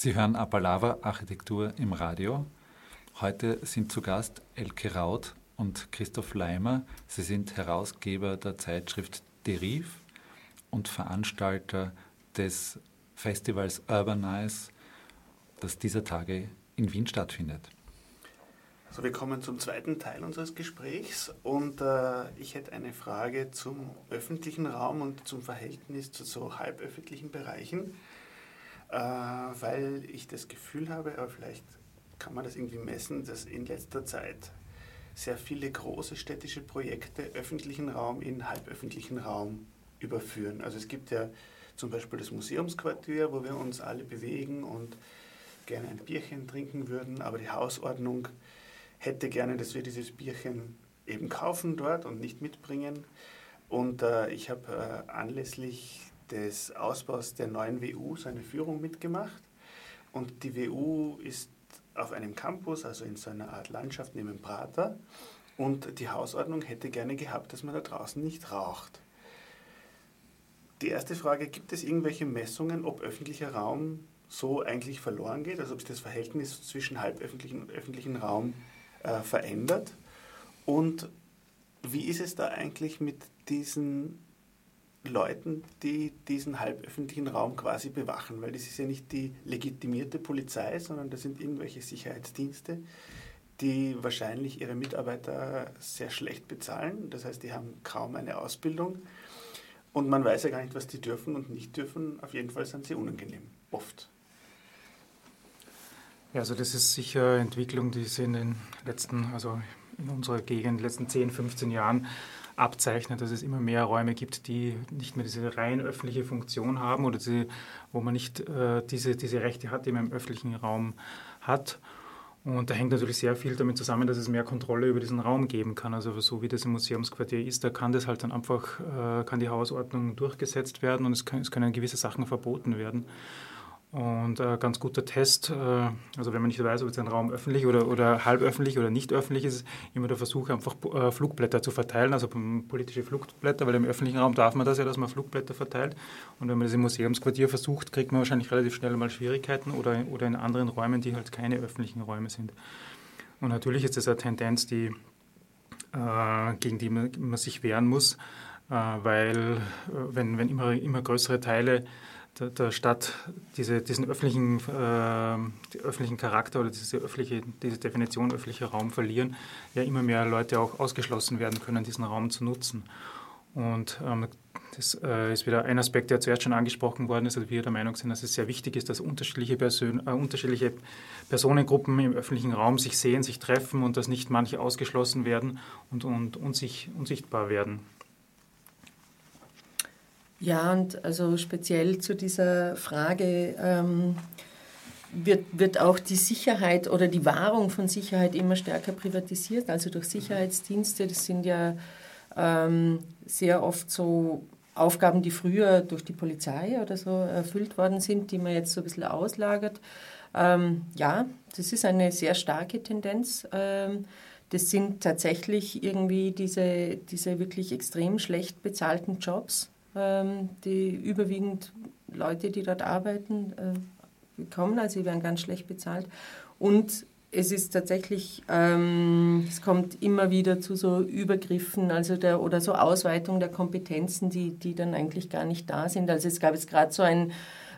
Sie hören Apalava Architektur im Radio. Heute sind zu Gast Elke Raut und Christoph Leimer. Sie sind Herausgeber der Zeitschrift Deriv und Veranstalter des Festivals Urbanize, das dieser Tage in Wien stattfindet. So, wir kommen zum zweiten Teil unseres Gesprächs und äh, ich hätte eine Frage zum öffentlichen Raum und zum Verhältnis zu so halböffentlichen Bereichen, äh, weil ich das Gefühl habe, aber vielleicht kann man das irgendwie messen, dass in letzter Zeit sehr viele große städtische Projekte öffentlichen Raum in halböffentlichen Raum überführen. Also es gibt ja zum Beispiel das Museumsquartier, wo wir uns alle bewegen und gerne ein Bierchen trinken würden, aber die Hausordnung hätte gerne, dass wir dieses Bierchen eben kaufen dort und nicht mitbringen. Und äh, ich habe äh, anlässlich des Ausbaus der neuen WU so eine Führung mitgemacht. Und die WU ist auf einem Campus, also in so einer Art Landschaft neben Prater. Und die Hausordnung hätte gerne gehabt, dass man da draußen nicht raucht. Die erste Frage, gibt es irgendwelche Messungen, ob öffentlicher Raum so eigentlich verloren geht, also ob sich das Verhältnis zwischen halböffentlichen und öffentlichen Raum äh, verändert? Und wie ist es da eigentlich mit diesen Leuten, die diesen halböffentlichen Raum quasi bewachen? Weil das ist ja nicht die legitimierte Polizei, sondern das sind irgendwelche Sicherheitsdienste, die wahrscheinlich ihre Mitarbeiter sehr schlecht bezahlen. Das heißt, die haben kaum eine Ausbildung. Und man weiß ja gar nicht, was die dürfen und nicht dürfen. Auf jeden Fall sind sie unangenehm. Oft. Ja, also das ist sicher Entwicklung, die sich in den letzten, also in unserer Gegend, in den letzten 10, 15 Jahren abzeichnet, dass es immer mehr Räume gibt, die nicht mehr diese rein öffentliche Funktion haben oder die, wo man nicht äh, diese, diese Rechte hat, die man im öffentlichen Raum hat. Und da hängt natürlich sehr viel damit zusammen, dass es mehr Kontrolle über diesen Raum geben kann. Also so wie das im Museumsquartier ist, da kann das halt dann einfach, äh, kann die Hausordnung durchgesetzt werden und es, kann, es können gewisse Sachen verboten werden. Und ein ganz guter Test, äh, also wenn man nicht weiß, ob jetzt ein Raum öffentlich oder, oder halb öffentlich oder nicht öffentlich ist, ist immer der Versuch, einfach äh, Flugblätter zu verteilen, also politische Flugblätter, weil im öffentlichen Raum darf man das ja, dass man Flugblätter verteilt. Und wenn man das im Museumsquartier versucht, kriegt man wahrscheinlich relativ schnell mal Schwierigkeiten oder, oder in anderen Räumen, die halt keine öffentlichen Räume sind. Und natürlich ist das eine Tendenz, die, äh, gegen die man, man sich wehren muss, äh, weil äh, wenn, wenn immer, immer größere Teile der, Stadt diese, diesen öffentlichen, äh, öffentlichen Charakter oder diese, öffentliche, diese Definition öffentlicher Raum verlieren, ja immer mehr Leute auch ausgeschlossen werden können, diesen Raum zu nutzen. Und ähm, Das äh, ist wieder ein Aspekt, der zuerst schon angesprochen worden ist, also wir der Meinung sind, dass es sehr wichtig ist, dass unterschiedliche, Persön äh, unterschiedliche Personengruppen im öffentlichen Raum sich sehen, sich treffen und dass nicht manche ausgeschlossen werden und, und unsich, unsichtbar werden. Ja, und also speziell zu dieser Frage ähm, wird, wird auch die Sicherheit oder die Wahrung von Sicherheit immer stärker privatisiert, also durch Sicherheitsdienste. Das sind ja ähm, sehr oft so Aufgaben, die früher durch die Polizei oder so erfüllt worden sind, die man jetzt so ein bisschen auslagert. Ähm, ja, das ist eine sehr starke Tendenz. Ähm, das sind tatsächlich irgendwie diese, diese wirklich extrem schlecht bezahlten Jobs, die überwiegend Leute, die dort arbeiten, äh, bekommen. Also sie werden ganz schlecht bezahlt. Und es ist tatsächlich, ähm, es kommt immer wieder zu so Übergriffen also der, oder so Ausweitung der Kompetenzen, die, die dann eigentlich gar nicht da sind. Also es gab jetzt gerade so ein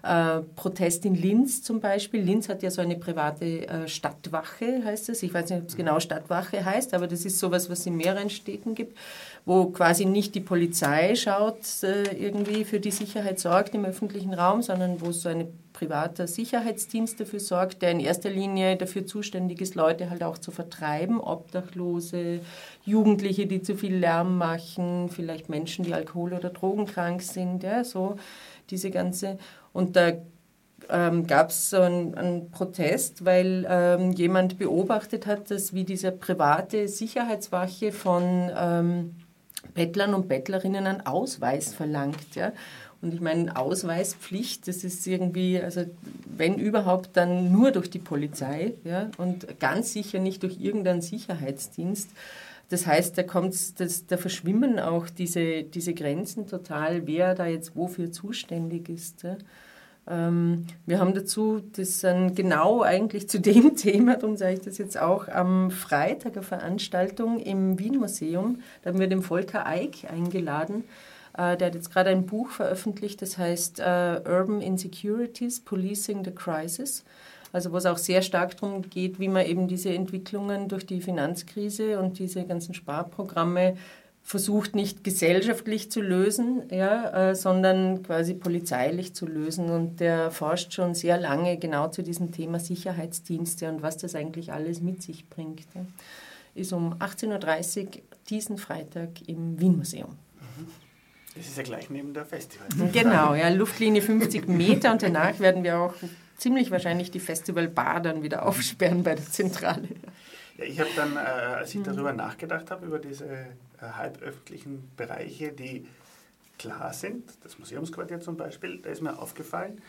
äh, Protest in Linz zum Beispiel. Linz hat ja so eine private äh, Stadtwache, heißt es. Ich weiß nicht, ob es genau Stadtwache heißt, aber das ist sowas, was es in mehreren Städten gibt, wo quasi nicht die Polizei schaut, äh, irgendwie für die Sicherheit sorgt im öffentlichen Raum, sondern wo so ein privater Sicherheitsdienst dafür sorgt, der in erster Linie dafür zuständig ist, Leute halt auch zu vertreiben, Obdachlose, Jugendliche, die zu viel Lärm machen, vielleicht Menschen, die alkohol- oder drogenkrank sind, ja, so diese ganze. Und da ähm, gab es so einen, einen, Protest, weil ähm, jemand beobachtet hat, dass wie diese private Sicherheitswache von ähm, Bettlern und Bettlerinnen einen Ausweis verlangt. Ja? Und ich meine, Ausweispflicht, das ist irgendwie, also wenn überhaupt, dann nur durch die Polizei ja? und ganz sicher nicht durch irgendeinen Sicherheitsdienst. Das heißt, da, kommt, das, da verschwimmen auch diese, diese Grenzen total, wer da jetzt wofür zuständig ist. Ja? Ähm, wir haben dazu, das dann genau eigentlich zu dem (laughs) Thema, darum sage ich das jetzt auch, am Freitag eine Veranstaltung im Wien-Museum, da haben wir den Volker Eick eingeladen. Äh, der hat jetzt gerade ein Buch veröffentlicht, das heißt uh, Urban Insecurities, Policing the Crisis. Also wo es auch sehr stark darum geht, wie man eben diese Entwicklungen durch die Finanzkrise und diese ganzen Sparprogramme versucht nicht gesellschaftlich zu lösen, ja, äh, sondern quasi polizeilich zu lösen. Und der forscht schon sehr lange genau zu diesem Thema Sicherheitsdienste und was das eigentlich alles mit sich bringt. Ja. Ist um 18.30 Uhr diesen Freitag im Wien-Museum. Das ist ja gleich neben der Festival. Genau, ja, Luftlinie 50 Meter und danach werden wir auch ziemlich wahrscheinlich die Festivalbar dann wieder aufsperren bei der Zentrale. Ja, ich habe dann, äh, als ich darüber nachgedacht habe, über diese halböffentlichen Bereiche, die klar sind, das Museumsquartier zum Beispiel, da ist mir aufgefallen,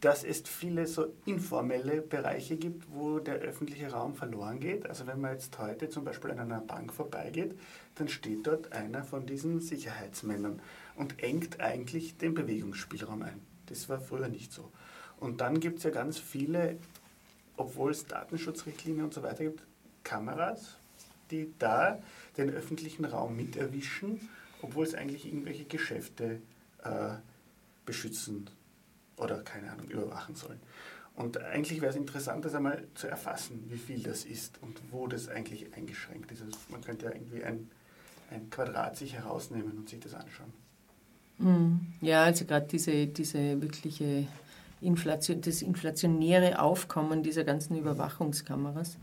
dass es viele so informelle Bereiche gibt, wo der öffentliche Raum verloren geht. Also wenn man jetzt heute zum Beispiel an einer Bank vorbeigeht, dann steht dort einer von diesen Sicherheitsmännern und engt eigentlich den Bewegungsspielraum ein. Das war früher nicht so. Und dann gibt es ja ganz viele, obwohl es Datenschutzrichtlinien und so weiter gibt, Kameras, die da den öffentlichen Raum miterwischen, obwohl es eigentlich irgendwelche Geschäfte äh, beschützen oder keine Ahnung, überwachen sollen. Und eigentlich wäre es interessant, das einmal zu erfassen, wie viel das ist und wo das eigentlich eingeschränkt ist. Also man könnte ja irgendwie ein, ein Quadrat sich herausnehmen und sich das anschauen. Hm. Ja, also gerade diese, diese wirkliche Inflation, das inflationäre Aufkommen dieser ganzen Überwachungskameras.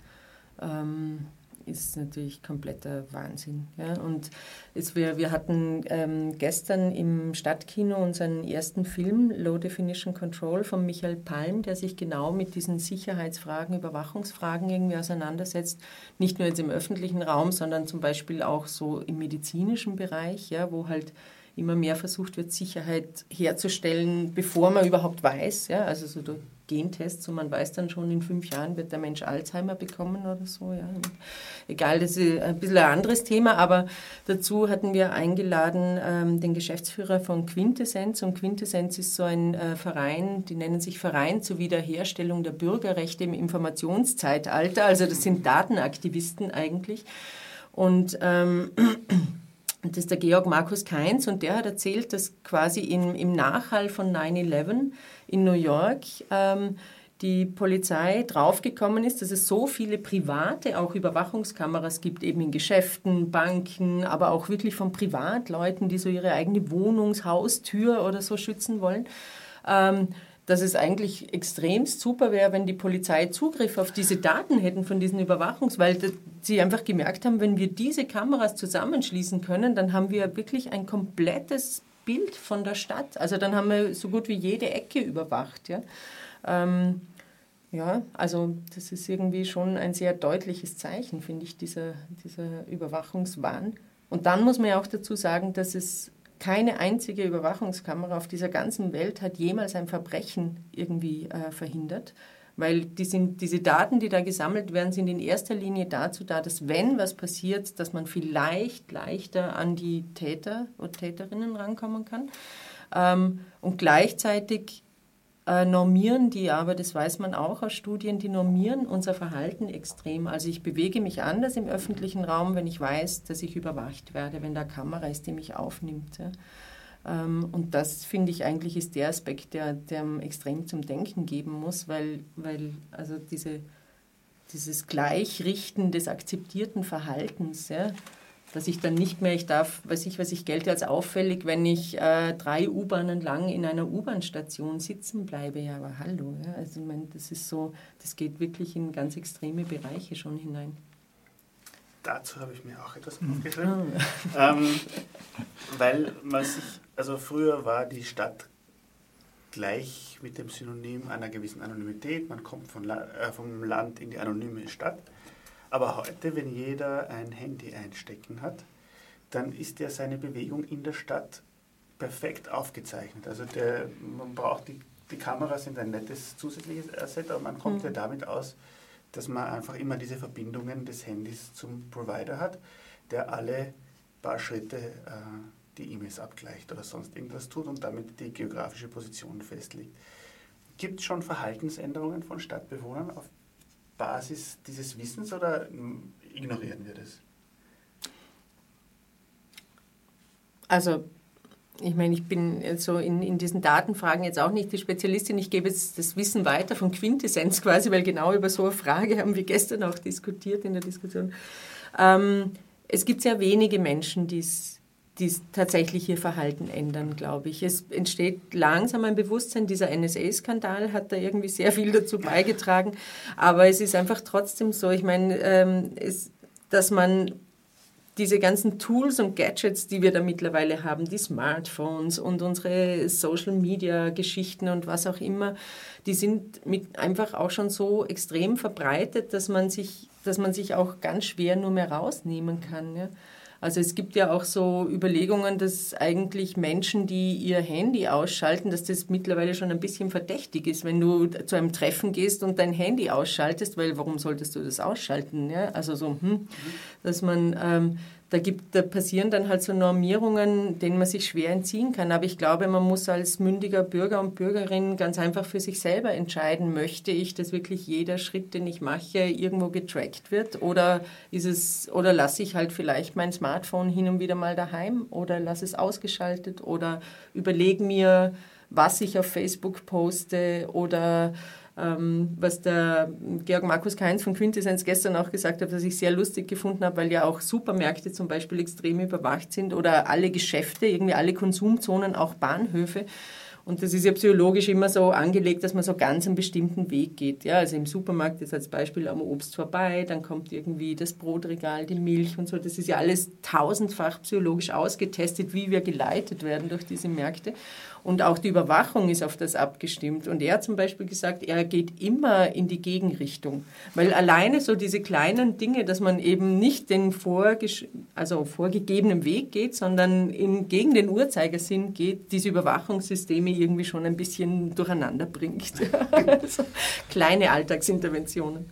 Ähm, ist natürlich kompletter Wahnsinn. Ja? Und es, wir, wir hatten ähm, gestern im Stadtkino unseren ersten Film, Low Definition Control, von Michael Palm, der sich genau mit diesen Sicherheitsfragen, Überwachungsfragen irgendwie auseinandersetzt. Nicht nur jetzt im öffentlichen Raum, sondern zum Beispiel auch so im medizinischen Bereich, ja, wo halt immer mehr versucht wird, Sicherheit herzustellen, bevor man überhaupt weiß. Ja? Also so durch Gentests und man weiß dann schon, in fünf Jahren wird der Mensch Alzheimer bekommen oder so. Ja. Egal, das ist ein bisschen ein anderes Thema, aber dazu hatten wir eingeladen ähm, den Geschäftsführer von Quintessenz und Quintessenz ist so ein äh, Verein, die nennen sich Verein zur Wiederherstellung der Bürgerrechte im Informationszeitalter, also das sind Datenaktivisten eigentlich und ähm, das ist der Georg Markus Keins und der hat erzählt, dass quasi im, im Nachhall von 9-11 in New York ähm, die Polizei draufgekommen ist, dass es so viele private auch Überwachungskameras gibt, eben in Geschäften, Banken, aber auch wirklich von Privatleuten, die so ihre eigene Wohnungshaustür oder so schützen wollen. Ähm, dass es eigentlich extremst super wäre, wenn die Polizei Zugriff auf diese Daten hätten von diesen Überwachungs, weil sie einfach gemerkt haben, wenn wir diese Kameras zusammenschließen können, dann haben wir wirklich ein komplettes Bild von der Stadt. Also dann haben wir so gut wie jede Ecke überwacht. Ja, ähm, ja also das ist irgendwie schon ein sehr deutliches Zeichen, finde ich, dieser, dieser Überwachungswahn. Und dann muss man ja auch dazu sagen, dass es keine einzige Überwachungskamera auf dieser ganzen Welt hat jemals ein Verbrechen irgendwie äh, verhindert, weil die sind, diese Daten, die da gesammelt werden, sind in erster Linie dazu da, dass wenn was passiert, dass man vielleicht leichter an die Täter oder Täterinnen rankommen kann. Ähm, und gleichzeitig äh, normieren die aber, das weiß man auch aus Studien, die normieren unser Verhalten extrem. Also ich bewege mich anders im öffentlichen Raum, wenn ich weiß, dass ich überwacht werde, wenn da Kamera ist, die mich aufnimmt. Ja. Ähm, und das finde ich eigentlich ist der Aspekt, der, der extrem zum Denken geben muss, weil, weil also diese, dieses Gleichrichten des akzeptierten Verhaltens, ja, dass ich dann nicht mehr, ich darf, weiß ich was, ich gelte als auffällig, wenn ich äh, drei U-Bahnen lang in einer U-Bahn-Station sitzen bleibe. Ja, aber hallo, ja, also ich meine, das ist so, das geht wirklich in ganz extreme Bereiche schon hinein. Dazu habe ich mir auch etwas aufgeschrieben. (laughs) ähm, weil man sich, also früher war die Stadt gleich mit dem Synonym einer gewissen Anonymität. Man kommt von, äh, vom Land in die anonyme Stadt. Aber heute, wenn jeder ein Handy einstecken hat, dann ist ja seine Bewegung in der Stadt perfekt aufgezeichnet. Also der, man braucht die, die Kameras sind ein nettes zusätzliches Asset, aber man kommt mhm. ja damit aus, dass man einfach immer diese Verbindungen des Handys zum Provider hat, der alle paar Schritte äh, die E-Mails abgleicht oder sonst irgendwas tut und damit die geografische Position festlegt. Gibt es schon Verhaltensänderungen von Stadtbewohnern auf Basis dieses Wissens oder ignorieren wir das? Also, ich meine, ich bin so in, in diesen Datenfragen jetzt auch nicht die Spezialistin. Ich gebe jetzt das Wissen weiter von Quintessenz quasi, weil genau über so eine Frage haben wir gestern auch diskutiert in der Diskussion. Ähm, es gibt sehr wenige Menschen, die es die tatsächlich ihr Verhalten ändern, glaube ich. Es entsteht langsam ein Bewusstsein, dieser NSA-Skandal hat da irgendwie sehr viel dazu beigetragen, aber es ist einfach trotzdem so, ich meine, ähm, es, dass man diese ganzen Tools und Gadgets, die wir da mittlerweile haben, die Smartphones und unsere Social-Media-Geschichten und was auch immer, die sind einfach auch schon so extrem verbreitet, dass man sich, dass man sich auch ganz schwer nur mehr rausnehmen kann. Ja? Also es gibt ja auch so Überlegungen, dass eigentlich Menschen, die ihr Handy ausschalten, dass das mittlerweile schon ein bisschen verdächtig ist, wenn du zu einem Treffen gehst und dein Handy ausschaltest, weil warum solltest du das ausschalten? Ja? Also so, hm, dass man ähm, da, gibt, da passieren dann halt so Normierungen, denen man sich schwer entziehen kann. Aber ich glaube, man muss als mündiger Bürger und Bürgerin ganz einfach für sich selber entscheiden, möchte ich, dass wirklich jeder Schritt, den ich mache, irgendwo getrackt wird? Oder ist es, oder lasse ich halt vielleicht mein Smartphone hin und wieder mal daheim? Oder lasse es ausgeschaltet? Oder überlege mir, was ich auf Facebook poste? Oder was der Georg Markus Keins von Quintessenz gestern auch gesagt hat, was ich sehr lustig gefunden habe, weil ja auch Supermärkte zum Beispiel extrem überwacht sind oder alle Geschäfte, irgendwie alle Konsumzonen, auch Bahnhöfe. Und das ist ja psychologisch immer so angelegt, dass man so ganz einen bestimmten Weg geht. Ja, also im Supermarkt jetzt als Beispiel am Obst vorbei, dann kommt irgendwie das Brotregal, die Milch und so. Das ist ja alles tausendfach psychologisch ausgetestet, wie wir geleitet werden durch diese Märkte. Und auch die Überwachung ist auf das abgestimmt. Und er hat zum Beispiel gesagt, er geht immer in die Gegenrichtung. Weil alleine so diese kleinen Dinge, dass man eben nicht den also vorgegebenen Weg geht, sondern in, gegen den Uhrzeigersinn geht, diese Überwachungssysteme irgendwie schon ein bisschen durcheinander bringt. (laughs) also kleine Alltagsinterventionen.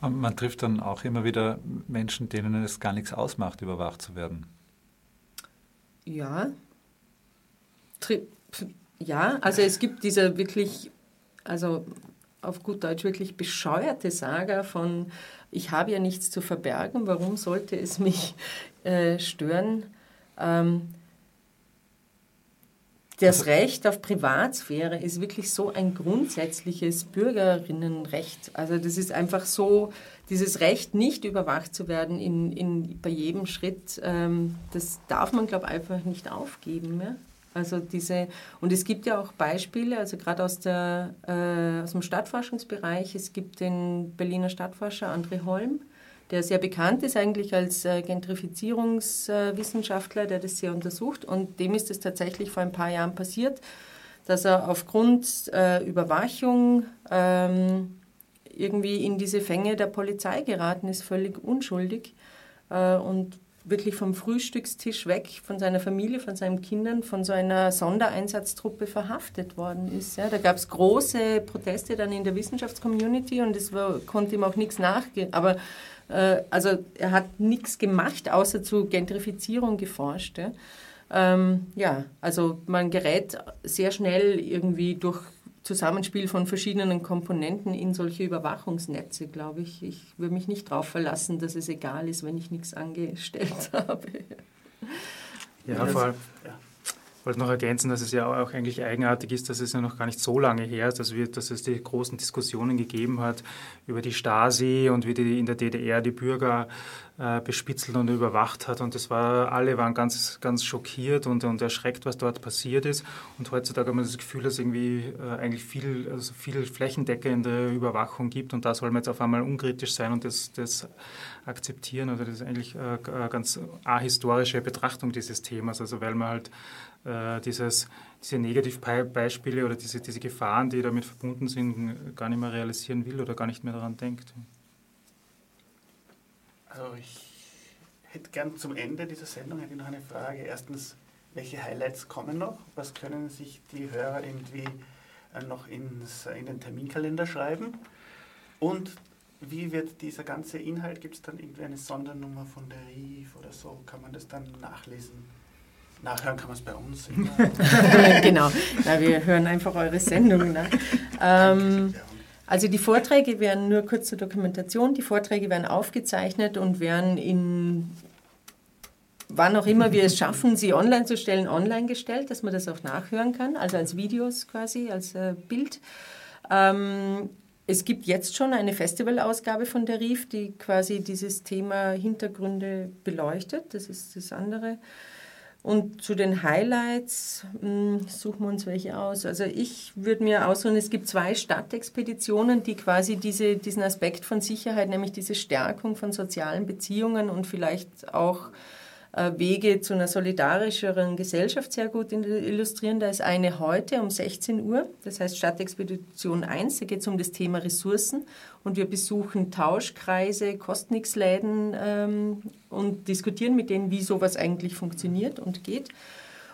Man trifft dann auch immer wieder Menschen, denen es gar nichts ausmacht, überwacht zu werden. Ja, ja, also es gibt diese wirklich, also auf gut Deutsch wirklich bescheuerte Saga von, ich habe ja nichts zu verbergen, warum sollte es mich äh, stören? Ähm, das Recht auf Privatsphäre ist wirklich so ein grundsätzliches Bürgerinnenrecht. Also das ist einfach so, dieses Recht, nicht überwacht zu werden in, in, bei jedem Schritt, ähm, das darf man, glaube ich, einfach nicht aufgeben. Ja? Also diese, und es gibt ja auch Beispiele, also gerade aus, der, äh, aus dem Stadtforschungsbereich, es gibt den Berliner Stadtforscher André Holm, der sehr bekannt ist eigentlich als äh, Gentrifizierungswissenschaftler, der das sehr untersucht. Und dem ist es tatsächlich vor ein paar Jahren passiert, dass er aufgrund äh, Überwachung ähm, irgendwie in diese Fänge der Polizei geraten ist, völlig unschuldig. Äh, und wirklich vom Frühstückstisch weg, von seiner Familie, von seinen Kindern, von so einer Sondereinsatztruppe verhaftet worden ist. Ja, da gab es große Proteste dann in der Wissenschaftscommunity und es war, konnte ihm auch nichts nachgehen. Aber äh, also er hat nichts gemacht, außer zur Gentrifizierung geforscht. Ja. Ähm, ja, also man gerät sehr schnell irgendwie durch Zusammenspiel von verschiedenen Komponenten in solche Überwachungsnetze, glaube ich. Ich würde mich nicht darauf verlassen, dass es egal ist, wenn ich nichts angestellt (laughs) habe. Ja, vor allem. Ich wollte noch ergänzen, dass es ja auch eigentlich eigenartig ist, dass es ja noch gar nicht so lange her ist, dass, wir, dass es die großen Diskussionen gegeben hat über die Stasi und wie die in der DDR die Bürger äh, bespitzelt und überwacht hat. Und das war, alle waren ganz, ganz schockiert und, und erschreckt, was dort passiert ist. Und heutzutage hat man das Gefühl, dass es irgendwie äh, eigentlich viel, also viel flächendeckende Überwachung gibt. Und da soll man jetzt auf einmal unkritisch sein und das, das akzeptieren. Also das ist eigentlich äh, eine ganz ahistorische Betrachtung dieses Themas. Also weil man halt äh, dieses, diese Negativbeispiele oder diese, diese Gefahren, die damit verbunden sind, gar nicht mehr realisieren will oder gar nicht mehr daran denkt. Also ich hätte gern zum Ende dieser Sendung hätte noch eine Frage. Erstens, welche Highlights kommen noch? Was können sich die Hörer irgendwie äh, noch ins, in den Terminkalender schreiben? Und wie wird dieser ganze Inhalt, gibt es dann irgendwie eine Sondernummer von der RIF oder so? Kann man das dann nachlesen? Nachhören kann man es bei uns. (laughs) (laughs) genau, Na, wir hören einfach eure Sendung nach. Ähm, also die Vorträge werden nur kurz zur Dokumentation, die Vorträge werden aufgezeichnet und werden in wann auch immer wir es schaffen, sie online zu stellen, online gestellt, dass man das auch nachhören kann, also als Videos quasi, als äh, Bild. Ähm, es gibt jetzt schon eine Festivalausgabe von der RIF, die quasi dieses Thema Hintergründe beleuchtet. Das ist das andere. Und zu den Highlights mh, hm, suchen wir uns welche aus. Also ich würde mir aussuchen, es gibt zwei Stadtexpeditionen, die quasi diese, diesen Aspekt von Sicherheit, nämlich diese Stärkung von sozialen Beziehungen und vielleicht auch Wege zu einer solidarischeren Gesellschaft sehr gut illustrieren. Da ist eine heute um 16 Uhr, das heißt Stadtexpedition 1, da geht es um das Thema Ressourcen und wir besuchen Tauschkreise, Kostnixläden ähm, und diskutieren mit denen, wie sowas eigentlich funktioniert und geht.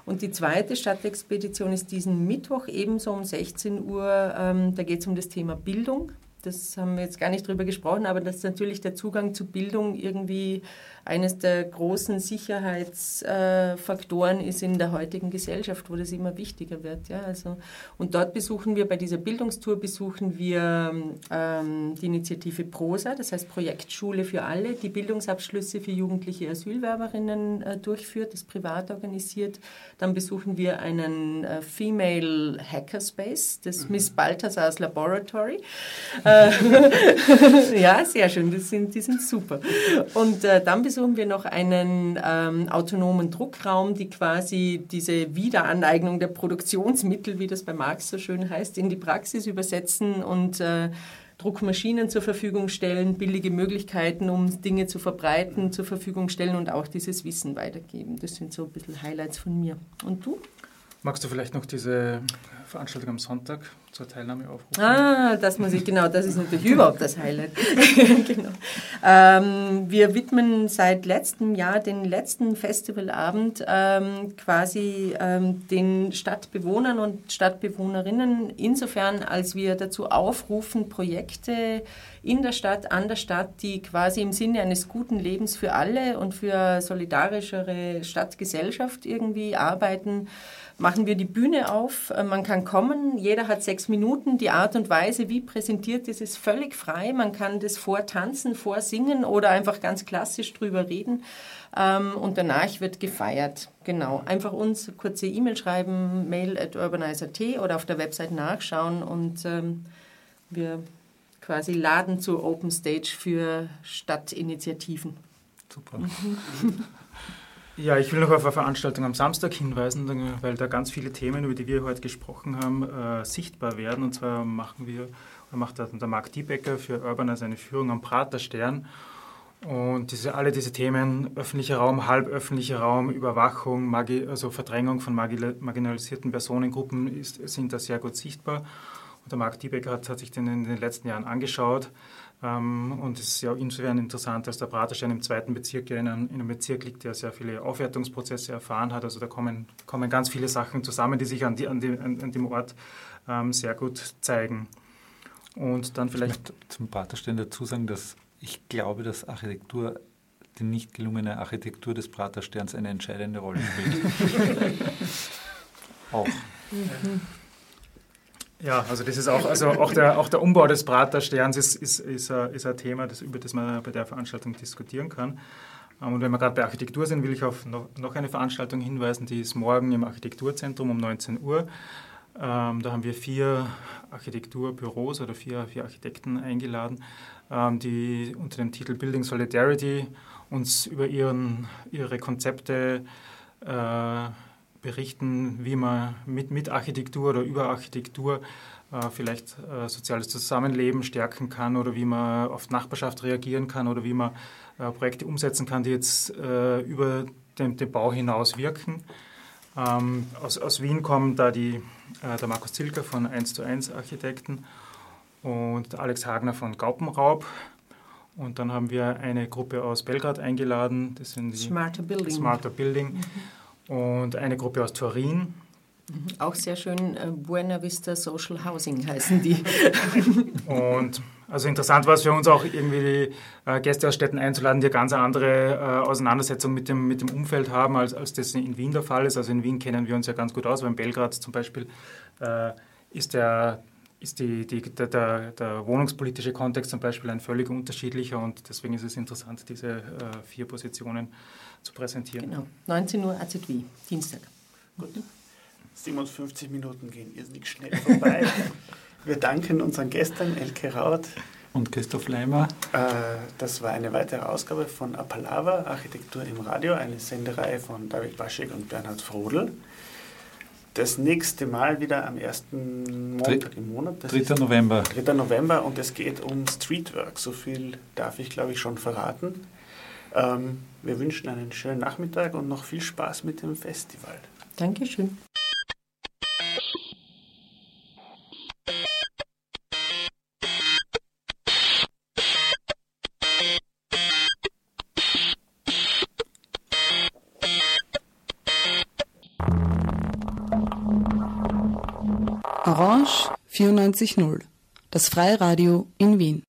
Und die zweite Stadtexpedition ist diesen Mittwoch ebenso um 16 Uhr. Ähm, da geht es um das Thema Bildung. Das haben wir jetzt gar nicht drüber gesprochen, aber dass natürlich der Zugang zu Bildung irgendwie eines der großen Sicherheitsfaktoren ist in der heutigen Gesellschaft, wo das immer wichtiger wird. Ja? Also, und dort besuchen wir, bei dieser Bildungstour besuchen wir ähm, die Initiative PROSA, das heißt Projektschule für alle, die Bildungsabschlüsse für jugendliche Asylwerberinnen äh, durchführt, das privat organisiert. Dann besuchen wir einen äh, Female Hackerspace, das mhm. Miss Balthasars Laboratory. Äh, (laughs) ja, sehr schön, das sind, die sind super. Und äh, dann besuchen besuchen wir noch einen ähm, autonomen Druckraum, die quasi diese Wiederaneignung der Produktionsmittel, wie das bei Marx so schön heißt, in die Praxis übersetzen und äh, Druckmaschinen zur Verfügung stellen, billige Möglichkeiten, um Dinge zu verbreiten, zur Verfügung stellen und auch dieses Wissen weitergeben. Das sind so ein bisschen Highlights von mir. Und du? Magst du vielleicht noch diese Veranstaltung am Sonntag zur Teilnahme aufrufen? Ah, das muss ich, genau, das ist natürlich (laughs) überhaupt das Highlight. (laughs) genau. Ähm, wir widmen seit letztem Jahr den letzten Festivalabend ähm, quasi ähm, den Stadtbewohnern und Stadtbewohnerinnen, insofern als wir dazu aufrufen, Projekte in der Stadt, an der Stadt, die quasi im Sinne eines guten Lebens für alle und für solidarischere Stadtgesellschaft irgendwie arbeiten, machen wir die Bühne auf. Äh, Man kann kommen, jeder hat sechs Minuten. Die Art und Weise, wie präsentiert ist, ist völlig frei. Man kann das vortanzen, vorsingen oder einfach ganz klassisch drüber reden. Ähm, Und danach wird gefeiert. Genau. Einfach uns kurze E-Mail schreiben, mail at urbanize.at oder auf der Website nachschauen und ähm, wir quasi laden zur Open Stage für Stadtinitiativen. Super. (laughs) Ja, ich will noch auf eine Veranstaltung am Samstag hinweisen, weil da ganz viele Themen, über die wir heute gesprochen haben, äh, sichtbar werden. Und zwar machen wir, macht der, Marc Diebecker für Urbanize eine Führung am Praterstern. Und diese, alle diese Themen, öffentlicher Raum, halböffentlicher Raum, Überwachung, Margi also Verdrängung von margi- marginalisierten Personengruppen ist, sind da sehr gut sichtbar. Und der Marc Diebecker hat, hat sich den in den letzten Jahren angeschaut. Ähm, und es ist ja insofern interessant, dass der Praterstein im zweiten Bezirk ja in einem, in einem Bezirk liegt, der sehr viele Aufwertungsprozesse erfahren hat. Also da kommen, kommen ganz viele Sachen zusammen, die sich an, die, an, dem, an, an dem Ort ähm, sehr gut zeigen. Und dann Ich vielleicht möchte zum Praterstein dazu sagen, dass ich glaube, dass Architektur, die nicht gelungene Architektur des Pratersterns eine entscheidende Rolle spielt. (laughs) Auch. Ja, also das ist auch, also auch der, auch der Umbau des Pratersterns ist, ist, ist, ein- ist ein Thema, das, über das man bei der Veranstaltung diskutieren kann. Ähm, Und wenn wir gerade bei Architektur sind, will ich auf noch noch eine Veranstaltung hinweisen, die ist morgen im Architekturzentrum um 19 Uhr. Ähm, da haben wir vier Architekturbüros oder vier, vier Architekten eingeladen, ähm, die unter dem Titel Building Solidarity uns über ihren, ihre Konzepte äh, berichten, wie man mit, mit Architektur oder über Architektur äh, vielleicht äh, soziales Zusammenleben stärken kann oder wie man auf Nachbarschaft reagieren kann oder wie man äh, Projekte umsetzen kann, die jetzt äh, über den, den Bau hinaus wirken. Ähm, aus, aus Wien kommen da die, äh, der Markus Zilker von 1 zu 1 Architekten und Alex Hagner von Gaupenraub. Und dann haben wir eine Gruppe aus Belgrad eingeladen, das sind die Smarter Building. Smarter Building. Und eine Gruppe aus Turin. Auch sehr schön, äh, Buena Vista Social Housing heißen die. (laughs) Und also interessant war es für uns auch irgendwie die äh, Gäste aus Städten einzuladen, die eine ganz andere äh, Auseinandersetzung mit dem, mit dem Umfeld haben, als, als das in Wien der Fall ist. Also in Wien kennen wir uns ja ganz gut aus, weil in Belgrad zum Beispiel äh, ist der ist die, die, der, der, der wohnungspolitische Kontext zum Beispiel ein völlig unterschiedlicher und deswegen ist es interessant, diese äh, vier Positionen zu präsentieren. Genau, 19 Uhr AZW, Dienstag. Gut. 57 Minuten gehen irrsinnig schnell vorbei. (laughs) Wir danken unseren Gästen, Elke Raut. Und Christoph Leimer, Äh, Das war eine weitere Ausgabe von Apalava, Architektur im Radio, eine Sendereihe von David Baschek und Bernhard Frodel. Das nächste Mal wieder am ersten Montag im Monat. Das 3. ist November. 3. November und es geht um Streetwork. So viel darf ich, glaube ich, schon verraten. Ähm, wir wünschen einen schönen Nachmittag und noch viel Spaß mit dem Festival. Dankeschön. Orange 94.0, das Freiradio in Wien.